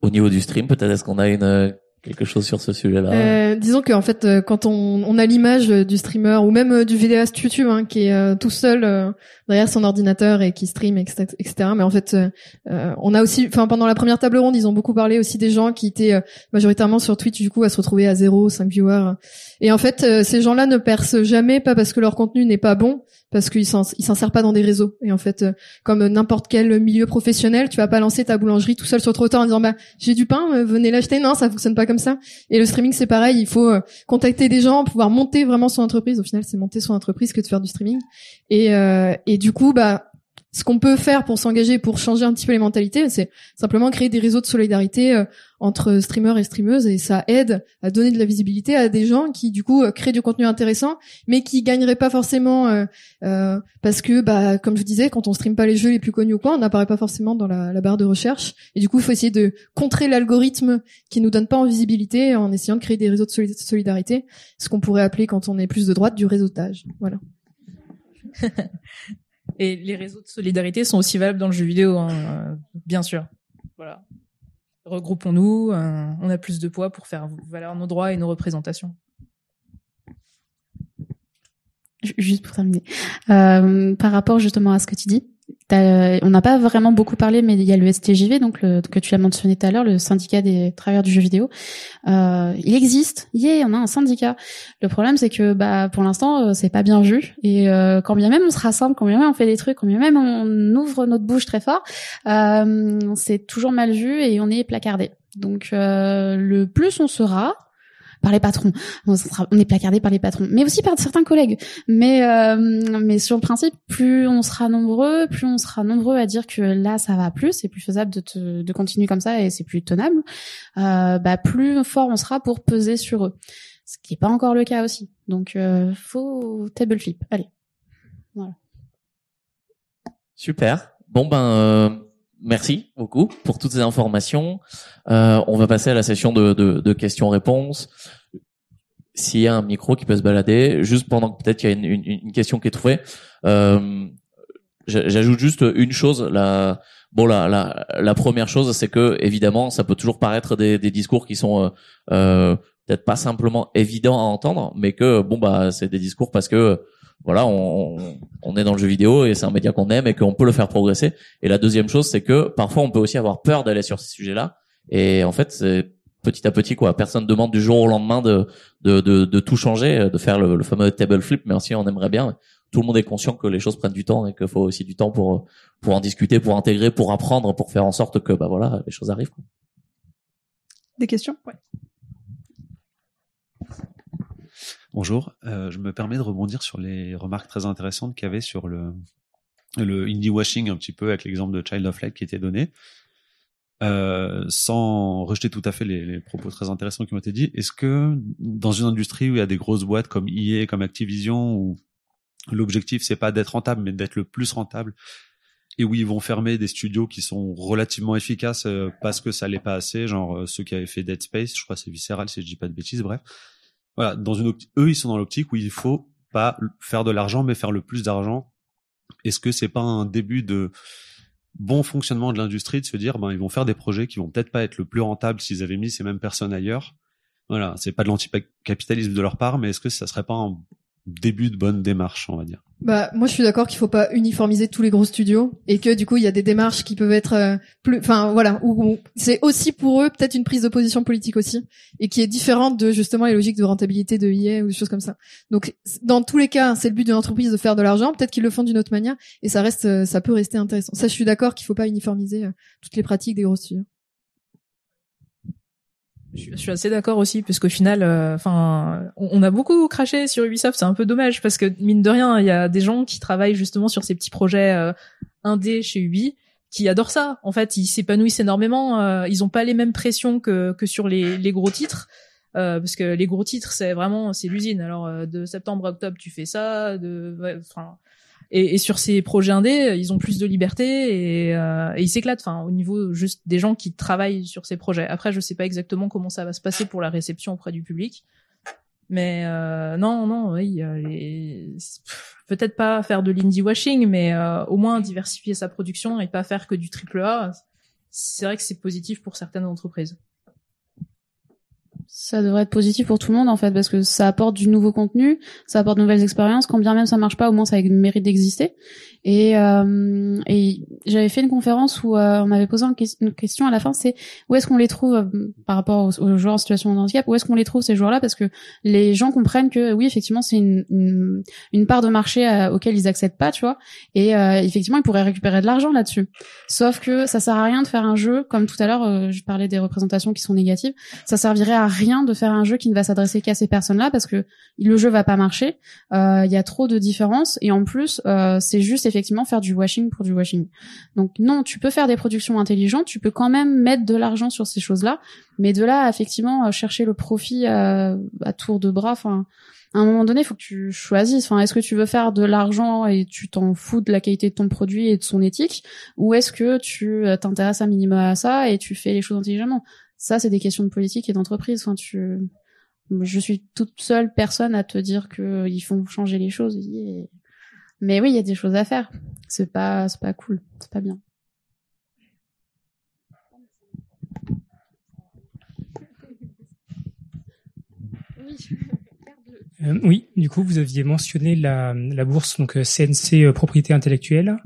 Au niveau du stream, peut-être est-ce qu'on a une euh, quelque chose sur ce sujet-là euh, Disons qu'en fait, euh, quand on, on a l'image du streamer ou même du vidéaste YouTube hein, qui est tout seul derrière son ordinateur et qui stream, etc., etc. Mais en fait, on a aussi, enfin pendant la première table ronde, ils ont beaucoup parlé aussi des gens qui étaient majoritairement sur Twitch du coup à se retrouver à zéro, 5 viewers. Et en fait, ces gens-là ne percent jamais, pas parce que leur contenu n'est pas bon, parce qu'ils sert pas dans des réseaux. Et en fait euh, comme n'importe quel milieu professionnel tu vas pas lancer ta boulangerie tout seul sur le trottoir en disant bah j'ai du pain euh, venez l'acheter. Non ça fonctionne pas comme ça. Et le streaming c'est pareil. Il faut euh, contacter des gens pouvoir monter vraiment son entreprise. Au final c'est monter son entreprise que de faire du streaming. Et et du coup bah ce qu'on peut faire pour s'engager, pour changer un petit peu les mentalités, c'est simplement créer des réseaux de solidarité euh, entre streamers et streameuses et ça aide à donner de la visibilité à des gens qui du coup euh, créent du contenu intéressant, mais qui gagneraient pas forcément euh, euh, parce que bah comme je disais, quand on stream pas les jeux les plus connus ou quoi, on n'apparaît pas forcément dans la, la, barre de recherche et du coup il faut essayer de contrer l'algorithme qui nous donne pas en visibilité en essayant de créer des réseaux de solidarité, ce qu'on pourrait appeler quand on est plus de droite du réseautage. Voilà. Et les réseaux de solidarité sont aussi valables dans le jeu vidéo, hein, bien sûr. Voilà. Regroupons-nous, euh, on a plus de poids pour faire valoir nos droits et nos représentations. Juste pour terminer, euh, par rapport justement à ce que tu dis, on n'a pas vraiment beaucoup parlé, mais il y a le STJV, donc le, que tu l'as mentionné tout à l'heure, le syndicat des travailleurs du jeu vidéo. Euh, il existe, yeah, on a un syndicat. Le problème, c'est que bah pour l'instant, euh, c'est pas bien vu. Et euh, quand bien même on se rassemble, quand bien même on fait des trucs, quand bien même on ouvre notre bouche très fort, euh, c'est toujours mal vu et on est placardé. Donc euh, le plus on sera, par les patrons. On, est placardé par les patrons, mais aussi par certains collègues. Mais euh, mais sur le principe, plus on sera nombreux, plus on sera nombreux à dire que là ça va plus, c'est plus faisable de, te, de continuer comme ça et c'est plus tenable. Euh, bah plus fort on sera pour peser sur eux. Ce qui n'est pas encore le cas aussi. Donc euh, faut table flip. Allez. Voilà. Super. Bon ben euh, merci beaucoup pour toutes ces informations. Euh, on va passer à la session de, de, de questions-réponses. S'il y a un micro qui peut se balader, juste pendant que peut-être il y a une, une, une, question qui est trouvée, euh, j'ajoute juste une chose. La, bon, la, la, la première chose, c'est que évidemment, ça peut toujours paraître des, des discours qui sont euh, euh peut-être pas simplement évidents à entendre, mais que bon bah c'est des discours parce que voilà, on, on, est dans le jeu vidéo et c'est un média qu'on aime et qu'on peut le faire progresser. Et la deuxième chose, c'est que parfois on peut aussi avoir peur d'aller sur ces sujets-là. Et en fait, c'est petit à petit quoi. Personne demande du jour au lendemain de de, de, de tout changer, de faire le, fameux table flip, mais aussi on aimerait bien. Tout le monde est conscient que les choses prennent du temps et qu'il faut aussi du temps pour pour en discuter, pour intégrer, pour apprendre, pour faire en sorte que bah voilà, les choses arrivent. Quoi. Des questions? Ouais. Bonjour, euh, je me permets de rebondir sur les remarques très intéressantes qu'il y avait sur le, indie washing un petit peu avec l'exemple de Child of Light qui était donné. Euh, sans rejeter tout à fait les, propos très intéressants qui ont été dits, est-ce que dans une industrie où il y a des grosses boîtes comme EA, comme Activision, où l'objectif c'est pas d'être rentable mais d'être le plus rentable, et où ils vont fermer des studios qui sont relativement efficaces euh, parce que ça l'est pas assez, genre ceux qui avaient fait Dead Space, je crois c'est Visceral si je dis pas de bêtises, bref, voilà, dans une eux ils sont dans l'optique où il faut pas faire de l'argent mais faire le plus d'argent. Est-ce que c'est pas un début de bon fonctionnement de l'industrie de se dire ben ils vont faire des projets qui vont peut-être pas être le plus rentable s'ils avaient mis ces mêmes personnes ailleurs? Voilà, c'est pas de l'anticapitalisme de leur part, mais est-ce que ça serait pas un début de bonne démarche, on va dire. Bah moi je suis d'accord qu'il faut pas uniformiser tous les gros studios et que du coup il y a des démarches qui peuvent être euh, plus enfin voilà c'est aussi pour eux peut-être une prise de position politique aussi et qui est différente de justement les logiques de rentabilité de IA ou des choses comme ça. Donc dans tous les cas, c'est le but de l'entreprise de faire de l'argent, peut-être qu'ils le font d'une autre manière et ça reste euh, ça peut rester intéressant. Ça je suis d'accord qu'il faut pas uniformiser euh, toutes les pratiques des gros studios. Je, suis assez d'accord aussi, parce qu'au final, euh, enfin, on, a beaucoup craché sur Ubisoft. C'est un peu dommage parce que mine de rien, il y a des gens qui travaillent justement sur ces petits projets euh, indés chez Ubi qui adorent ça. En fait, ils s'épanouissent énormément. Euh, ils ont pas les mêmes pressions que que sur les, les gros titres. Euh, parce que les gros titres c'est vraiment c'est l'usine alors de septembre à octobre tu fais ça de enfin et, et, sur ces projets indés, ils ont plus de liberté et, euh, et ils s'éclatent. Enfin, au niveau juste des gens qui travaillent sur ces projets. Après, je sais pas exactement comment ça va se passer pour la réception auprès du public. Mais euh, non, non, oui, les... peut-être pas faire de l'indie washing, mais euh, au moins diversifier sa production et pas faire que du triple A. C'est vrai que c'est positif pour certaines entreprises ça devrait être positif pour tout le monde en fait parce que ça apporte du nouveau contenu, ça apporte de nouvelles expériences. Quand bien même ça marche pas, au moins ça mérite d'exister. Et, euh, et j'avais fait une conférence où euh, on m'avait posé une question à la fin, c'est où est-ce qu'on les trouve euh, par rapport aux, joueurs en situation de handicap, où est-ce qu'on les trouve ces joueurs-là? Parce que les gens comprennent que oui, effectivement, c'est une, une, une, part de marché auquel ils accèdent pas, tu vois? Et effectivement, ils pourraient récupérer de l'argent là-dessus. Sauf que ça sert à rien de faire un jeu comme tout à l'heure, je parlais des représentations qui sont négatives. Ça servirait à rien de faire un jeu qui ne va s'adresser qu'à ces personnes-là parce que le jeu va pas marcher. Euh, Il y a trop de différences et en plus, euh, c'est juste effectivement faire du washing pour du washing. Donc non, tu peux faire des productions intelligentes, tu peux quand même mettre de l'argent sur ces choses-là, mais de là effectivement euh, chercher le profit à, à tour de bras, enfin à un moment donné, il faut que tu choisisses. Enfin, est-ce que tu veux faire de l'argent et tu t'en fous de la qualité de ton produit et de son éthique, ou est-ce que tu euh, t'intéresses un minimum à ça et tu fais les choses intelligemment? Ça, c'est des questions de politique et d'entreprise. Enfin, tu, je suis toute seule personne à te dire que ils font changer les choses. Mais oui, il y a des choses à faire. C'est pas, c'est pas cool. C'est pas bien. Euh, oui, du coup, vous aviez mentionné la, la bourse, donc CNC euh, propriété intellectuelle.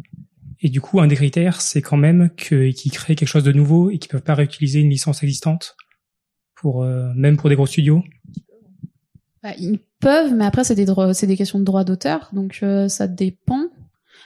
Et du coup, un des critères, c'est quand même qu'ils créent quelque chose de nouveau et qu'ils peuvent pas réutiliser une licence existante pour euh, même pour des gros studios. Bah, ils peuvent, mais après c'est des droits, c'est des questions de droit d'auteur, donc euh, ça dépend.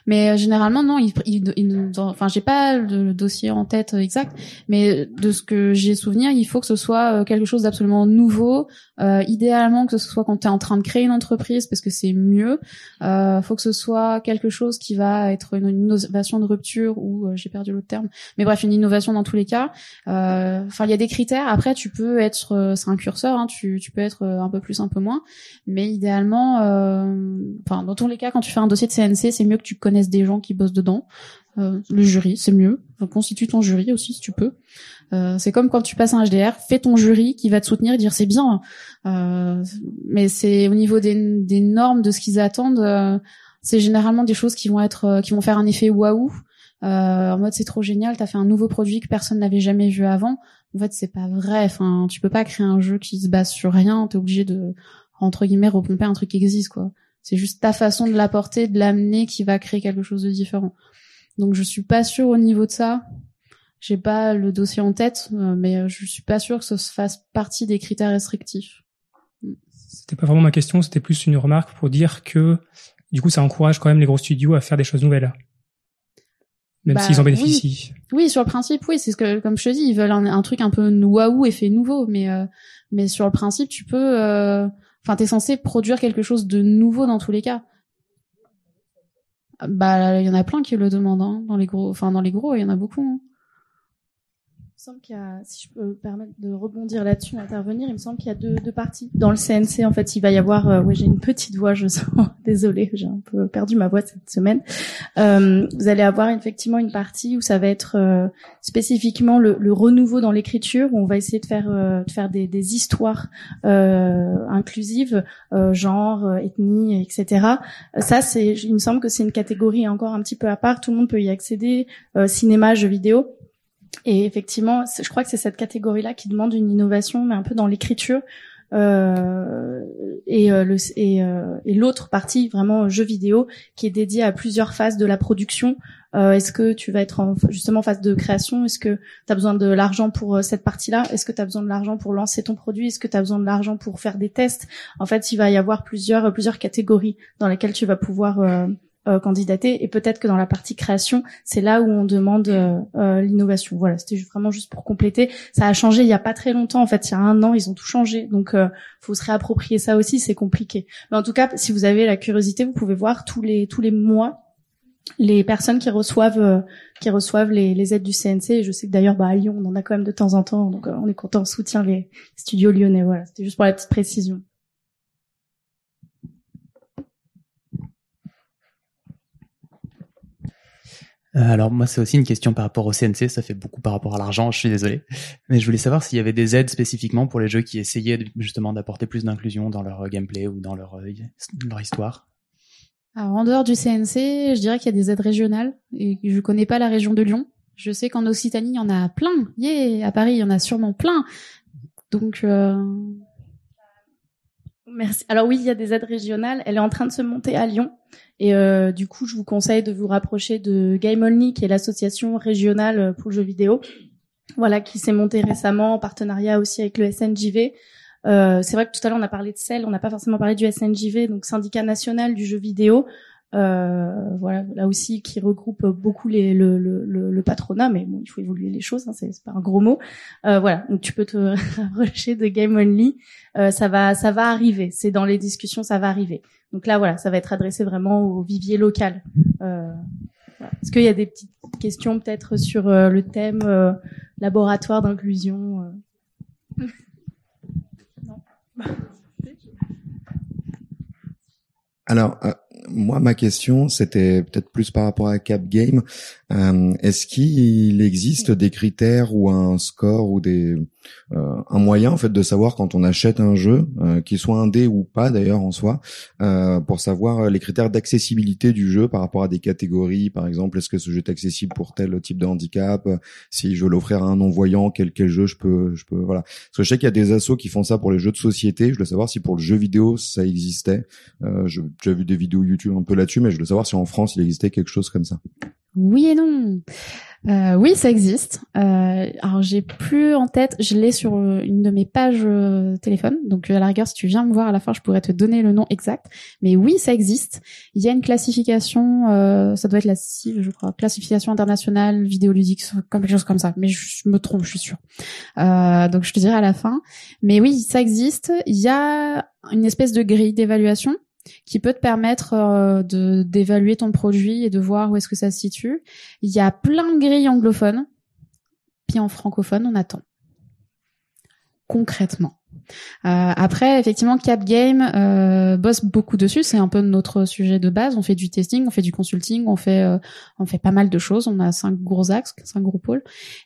Mais euh, généralement non, ils, ils, ils enfin j'ai pas le dossier en tête exact, mais de ce que j'ai souvenir, il faut que ce soit quelque chose d'absolument nouveau, euh, idéalement que ce soit quand tu es en train de créer une entreprise parce que c'est mieux. Euh, faut que ce soit quelque chose qui va être une, innovation de rupture ou euh, j'ai perdu l'autre terme. Mais bref, une innovation dans tous les cas. Euh, enfin, il y a des critères. Après, tu peux être, euh, c'est un curseur. Hein, tu, tu peux être un peu plus, un peu moins. Mais idéalement, enfin dans tous les cas, quand tu fais un dossier de CNC, c'est mieux que tu connaisses des gens qui bossent dedans. le jury, c'est mieux. Constitue ton jury aussi si tu peux. Euh, c'est comme quand tu passes un HDR, fais ton jury qui va te soutenir et dire c'est bien. Euh, mais c'est au niveau des, des, normes de ce qu'ils attendent, euh, c'est généralement des choses qui vont être, euh, qui vont faire un effet waouh. en mode c'est trop génial, t'as fait un nouveau produit que personne n'avait jamais vu avant. En fait, c'est pas vrai. Enfin, tu peux pas créer un jeu qui se base sur rien. T'es obligé de entre guillemets repomper un truc qui existe quoi. C'est juste ta façon de l'apporter, de l'amener qui va créer quelque chose de différent. Donc je suis pas sûre au niveau de ça. J'ai pas le dossier en tête, euh, mais euh, je suis pas sûre que ça se fasse partie des critères restrictifs. C'était pas vraiment ma question, c'était plus une remarque pour dire que du coup ça encourage quand même les gros studios à faire des choses nouvelles. Même bah, s'ils en bénéficient. Oui. sur le principe, oui, c'est ce que, comme je te dis, ils veulent un, truc un peu waouh effet nouveau, mais euh, mais sur le principe, tu peux, enfin, t'es censé produire quelque chose de nouveau dans tous les cas. Bah, il y en a plein qui le demandent, hein, dans les gros, enfin dans les gros, il y en a beaucoup. Hein semble qu'il y a, si je peux me permettre de rebondir là-dessus, d'intervenir, il me semble qu'il y a deux, deux, parties. Dans le CNC, en fait, il va y avoir, euh, ouais, j'ai une petite voix, je sens, désolée, j'ai un peu perdu ma voix cette semaine. Euh, vous allez avoir effectivement une partie où ça va être euh, spécifiquement le, le, renouveau dans l'écriture, où on va essayer de faire, euh, de faire des, des histoires inclusives, genre, ethnie, etc. Ça, c'est, il me semble que c'est une catégorie encore un petit peu à part. Tout le monde peut y accéder. cinéma, jeux vidéo. Et effectivement, je crois que c'est cette catégorie-là qui demande une innovation, mais un peu dans l'écriture. Euh, et euh, et, euh, et l'autre partie vraiment jeu vidéo qui est dédiée à plusieurs phases de la production. Euh, est-ce que tu vas être en, justement en phase de création? Est-ce que tu as besoin de l'argent pour cette partie-là? Est-ce que tu as besoin de l'argent pour lancer ton produit? Est-ce que tu as besoin de l'argent pour faire des tests? En fait, il va y avoir plusieurs plusieurs catégories dans lesquelles tu vas pouvoir euh, candidater. Et peut-être que dans la partie création c'est là où on demande euh, euh, l'innovation. Voilà c'était vraiment juste pour compléter. Ça a changé il y a pas très longtemps en fait il y a un an ils ont tout changé. Donc euh, faut se réapproprier ça aussi c'est compliqué. Mais en tout cas si vous avez la curiosité vous pouvez voir tous les tous les mois les personnes qui reçoivent qui reçoivent les, les, aides du CNC et je sais que d'ailleurs bah à Lyon on en a quand même de temps en temps. Donc on est content on soutient les studios lyonnais. Voilà c'était juste pour la petite précision alors moi c'est aussi une question par rapport au CNC, ça fait beaucoup par rapport à l'argent, je suis désolé. Mais je voulais savoir s'il y avait des aides spécifiquement pour les jeux qui essayaient justement d'apporter plus d'inclusion dans leur euh, gameplay ou dans leur, euh, leur histoire. Alors en dehors du CNC, je dirais qu'il y a des aides régionales et je connais pas la région de Lyon. Je sais qu'en Occitanie, il y en a plein. Yeah, à Paris, il y en a sûrement plein. Donc euh... Merci. Alors oui, il y a des aides régionales. Elle est en train de se monter à Lyon. Et euh, du coup, je vous conseille de vous rapprocher de Game Only, qui est l'association régionale pour le jeu vidéo, voilà, qui s'est montée récemment en partenariat aussi avec le SNJV. Euh, c'est vrai que tout à l'heure on a parlé de CEL, on n'a pas forcément parlé du SNJV, donc syndicat national du jeu vidéo. Euh, voilà, là aussi qui regroupe beaucoup les, le, le, le, patronat, mais bon, il faut évoluer les choses, hein, c'est pas un gros mot. Euh, voilà, donc tu peux te rapprocher de Game Only, euh, ça va, ça va arriver. C'est dans les discussions, ça va arriver. Donc là, voilà, ça va être adressé vraiment au vivier local. Euh, voilà. Est-ce qu'il y a des petites questions peut-être sur le thème euh, laboratoire d'inclusion. Alors, moi, ma question, c'était peut-être plus par rapport à Cap Game. Euh, Est-ce qu'il existe des critères ou un score ou des euh, un moyen en fait de savoir quand on achète un jeu, euh, qu'il soit indé ou pas d'ailleurs en soi, euh, pour savoir les critères d'accessibilité du jeu par rapport à des catégories, par exemple, est-ce que ce jeu est accessible pour tel type de handicap? Si je veux l'offrir à un non-voyant, quel quel jeu je peux, je peux, voilà. Parce que je sais qu'il y a des assos qui font ça pour les jeux de société. Je veux savoir si pour le jeu vidéo ça existait. Euh, J'ai vu des vidéos YouTube un peu là-dessus, mais je veux savoir si en France il existait quelque chose comme ça. Oui et non. Euh, oui, ça existe. Euh, alors j'ai plus en tête, je l'ai sur euh, une de mes pages euh, téléphone. Donc à la rigueur, si tu viens me voir à la fin, je pourrais te donner le nom exact. Mais oui, ça existe. Il y a une classification, euh, ça doit être la CIV, je crois, classification internationale vidéoludique, comme quelque chose comme ça. Mais je me trompe, je suis sûre. donc je te dirai à la fin. Mais oui, ça existe. Il y a une espèce de grille d'évaluation qui peut te permettre euh, d'évaluer ton produit et de voir où est-ce que ça se situe. Il y a plein de grilles anglophones, puis en francophone, on attend. Concrètement. Euh, après, effectivement, Cap Game euh, bosse beaucoup dessus. C'est un peu notre sujet de base. On fait du testing, on fait du consulting, on fait euh, on fait pas mal de choses. On a cinq gros axes, cinq gros pôles,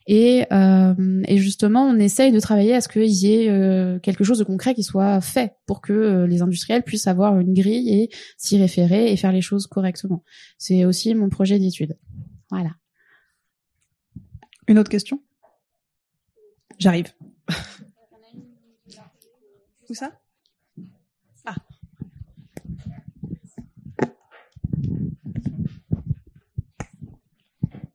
et euh, et justement, on essaye de travailler à ce qu'il y ait euh, quelque chose de concret qui soit fait pour que les industriels puissent avoir une grille et s'y référer et faire les choses correctement. C'est aussi mon projet d'étude. Voilà. Une autre question? J'arrive. Ça? Ah.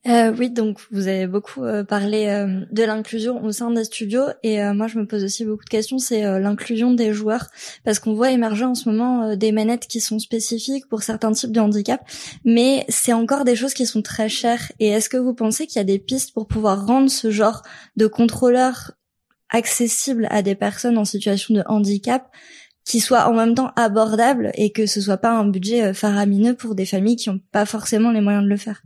Euh, oui, donc vous avez beaucoup euh, parlé euh, de l'inclusion au sein des studios et moi je me pose aussi beaucoup de questions, c'est l'inclusion des joueurs. Parce qu'on voit émerger en ce moment des manettes qui sont spécifiques pour certains types de handicap, mais c'est encore des choses qui sont très chères. Et est-ce que vous pensez qu'il y a des pistes pour pouvoir rendre ce genre de contrôleur accessible à des personnes en situation de handicap qui soit en même temps abordable et que ce soit pas un budget euh, faramineux pour des familles qui n'ont pas forcément les moyens de le faire.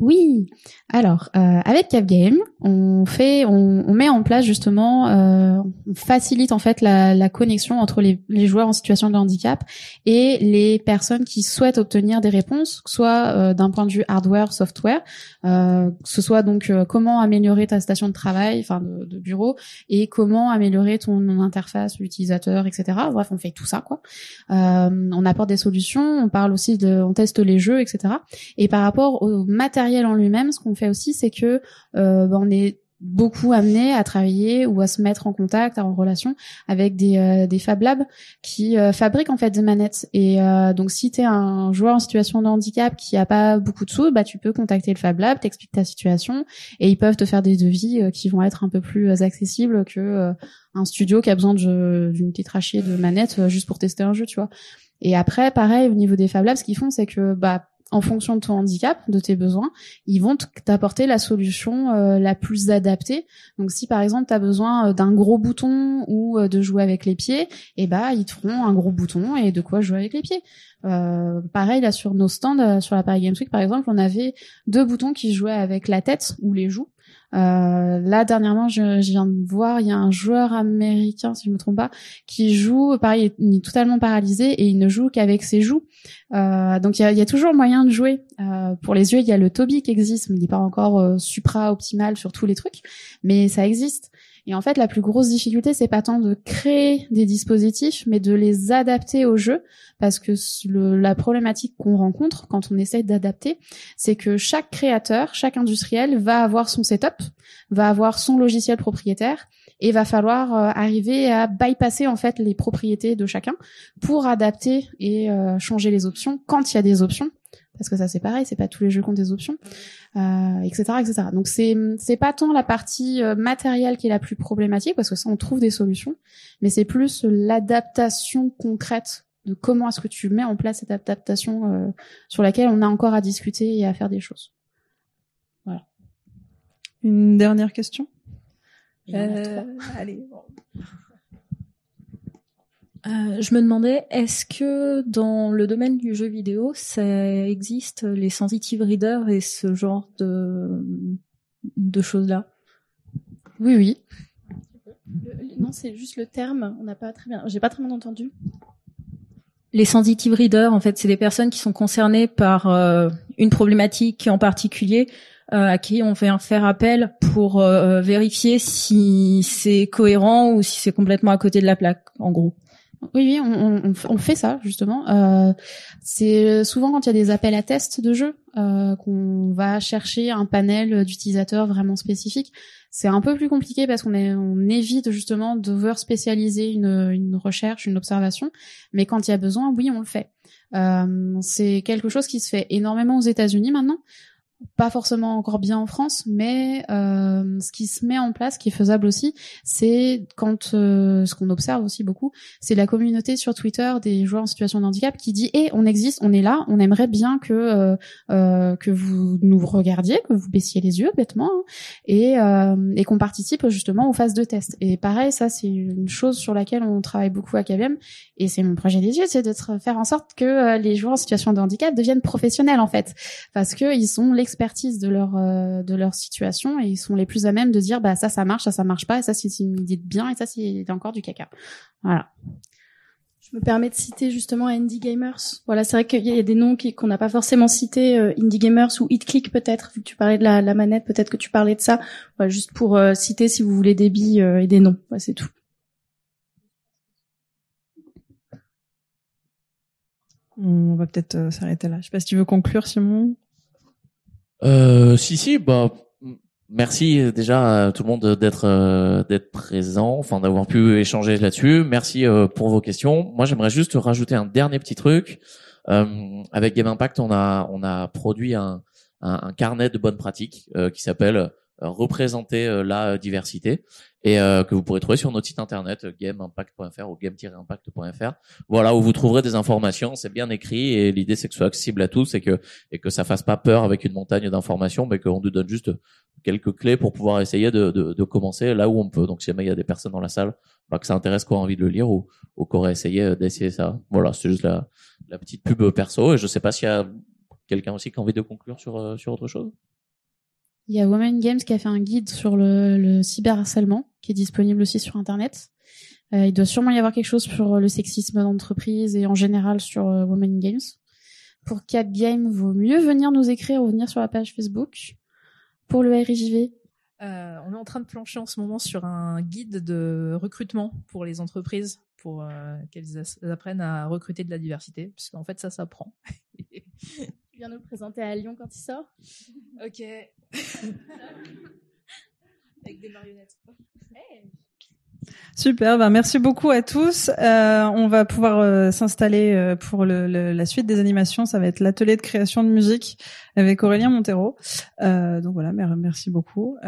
Oui. Alors, euh, avec Capgame, on fait, on, met en place justement, euh, on facilite en fait la, connexion entre les, joueurs en situation de handicap et les personnes qui souhaitent obtenir des réponses, soit euh, d'un point de vue hardware, software, que ce soit donc comment améliorer ta station de travail, enfin de, de, bureau, et comment améliorer ton interface utilisateur, etc. Bref, on fait tout ça quoi. On apporte des solutions, on parle aussi de, on teste les jeux, etc. Et par rapport au matériel en lui-même, ce qu'on fait aussi, c'est que euh, ben, on est beaucoup amené à travailler ou à se mettre en contact, en relation avec des, euh, Fab Labs qui euh, fabriquent en fait des manettes. Et euh, donc si tu un joueur en situation de handicap qui a pas beaucoup de sous, bah tu peux contacter le Fab Lab, t'expliques ta situation et ils peuvent te faire des devis qui vont être un peu plus accessibles que un studio qui a besoin d'une petite rachée de manettes juste pour tester un jeu, tu vois. Et après, pareil, au niveau des Fab Labs, ce qu'ils font, c'est que bah en fonction de ton handicap, de tes besoins, ils vont t'apporter la solution euh, la plus adaptée. Donc si par exemple tu as besoin euh, d'un gros bouton ou euh, de jouer avec les pieds, eh bah ils te feront un gros bouton et de quoi jouer avec les pieds. pareil là sur nos stands sur la Paris Games Week par exemple, on avait deux boutons qui jouaient avec la tête ou les joues euh, là dernièrement, je, je, viens de voir, il y a un joueur américain, si je me trompe pas, qui joue, pareil, il est totalement paralysé et il ne joue qu'avec ses joues. Euh, donc il y a, y a, toujours moyen de jouer. Euh, pour les yeux, il y a le Toby qui existe, mais il n'est pas encore euh, supra optimal sur tous les trucs, mais ça existe. Et en fait, la plus grosse difficulté, c'est pas tant de créer des dispositifs, mais de les adapter au jeu, parce que la problématique qu'on rencontre quand on essaie d'adapter, c'est que chaque créateur, chaque industriel va avoir son setup, va avoir son logiciel propriétaire, et va falloir euh, arriver à bypasser en fait les propriétés de chacun pour adapter et euh, changer les options quand il y a des options parce que ça c'est pareil, c'est pas tous les jeux qui ont des options, euh, etc., etc. Donc c'est c'est pas tant la partie euh, matérielle qui est la plus problématique parce que ça on trouve des solutions, mais c'est plus l'adaptation concrète de comment est-ce que tu mets en place cette adaptation euh, sur laquelle on a encore à discuter et à faire des choses. Voilà. Une dernière question? Euh, allez. Euh, je me demandais, est-ce que dans le domaine du jeu vidéo, ça existe les sensitive readers et ce genre de, de choses-là? Oui, oui. non, c'est juste le terme. On n'a pas très bien. J'ai pas très bien entendu. Les sensitive readers, en fait, c'est des personnes qui sont concernées par euh, une problématique en particulier, euh, à qui on fait faire appel pour euh, vérifier si c'est cohérent ou si c'est complètement à côté de la plaque, en gros. Oui, oui, on, on, on fait ça justement. Euh, c'est souvent quand il y a des appels à tests de jeux euh, qu'on va chercher un panel d'utilisateurs vraiment spécifique. C'est un peu plus compliqué parce qu'on on évite justement d'over spécialiser une, une recherche, une observation. Mais quand il y a besoin, oui, on le fait. Euh, c'est quelque chose qui se fait énormément aux États-Unis maintenant pas forcément encore bien en France, mais euh, ce qui se met en place, qui est faisable aussi, c'est quand euh, ce qu'on observe aussi beaucoup, c'est la communauté sur Twitter des joueurs en situation de handicap qui dit "Eh, on existe, on est là, on aimerait bien que euh, euh que vous nous regardiez, que vous baissiez les yeux bêtement, hein, et euh, et qu'on participe justement aux phases de test." Et pareil, ça c'est une chose sur laquelle on travaille beaucoup à KBM, et c'est mon projet des yeux, c'est de faire en sorte que euh, les joueurs en situation de handicap deviennent professionnels en fait, parce que ils sont expertise de leur euh, de leur situation et ils sont les plus à même de dire bah ça ça marche ça ça marche pas et ça c'est une idée de bien et ça c'est encore du caca voilà je me permets de citer justement Indie Gamers. Voilà, c'est vrai qu'il y a des noms qu'on n'a pas forcément cités, euh, Indie Gamers ou HitClick peut-être, vu que tu parlais de la, la manette, peut-être que tu parlais de ça. Voilà, juste pour euh, citer si vous voulez des billes et des noms. Voilà, c'est tout. On va peut-être s'arrêter là. Je sais pas si tu veux conclure, Simon. Euh, si si, bah merci déjà à tout le monde d'être euh, d'être présent, enfin d'avoir pu échanger là-dessus. Merci euh, pour vos questions. Moi, j'aimerais juste rajouter un dernier petit truc. Avec Game Impact, on a on a produit un, un carnet de bonnes pratiques qui s'appelle représenter la diversité et euh, que vous pourrez trouver sur notre site internet gameimpact.fr ou game-impact.fr. Voilà où vous trouverez des informations, c'est bien écrit et l'idée c'est que ce soit accessible à tous et que et que ça fasse pas peur avec une montagne d'informations, mais qu'on nous donne juste quelques clés pour pouvoir essayer de, de, de, commencer là où on peut. Donc si jamais il y a des personnes dans la salle bah, que ça intéresse, qui ont envie de le lire ou, ou qui auraient essayé euh, d'essayer ça. Voilà, c'est juste la, la petite pub perso et je sais pas s'il y a quelqu'un aussi qui a envie de conclure sur euh, sur autre chose. Il y a Women Games qui a fait un guide sur le, le cyberharcèlement qui est disponible aussi sur Internet. Euh, il doit sûrement y avoir quelque chose sur le sexisme d'entreprise et en général sur euh, Women Games. Pour Cap Game, vaut mieux venir nous écrire ou venir sur la page Facebook. Pour le RIJV, euh, on est en train de plancher en ce moment sur un guide de recrutement pour les entreprises pour euh, qu'elles apprennent à recruter de la diversité, puisqu'en fait ça s'apprend. viens nous le présenter à Lyon quand il sort? Ok. Marionnettes. Super, ben merci beaucoup à tous. Euh, on va pouvoir euh, s'installer euh, pour la suite des animations. Ça va être l'atelier de création de musique avec Aurélien Montero. Donc voilà, merci beaucoup.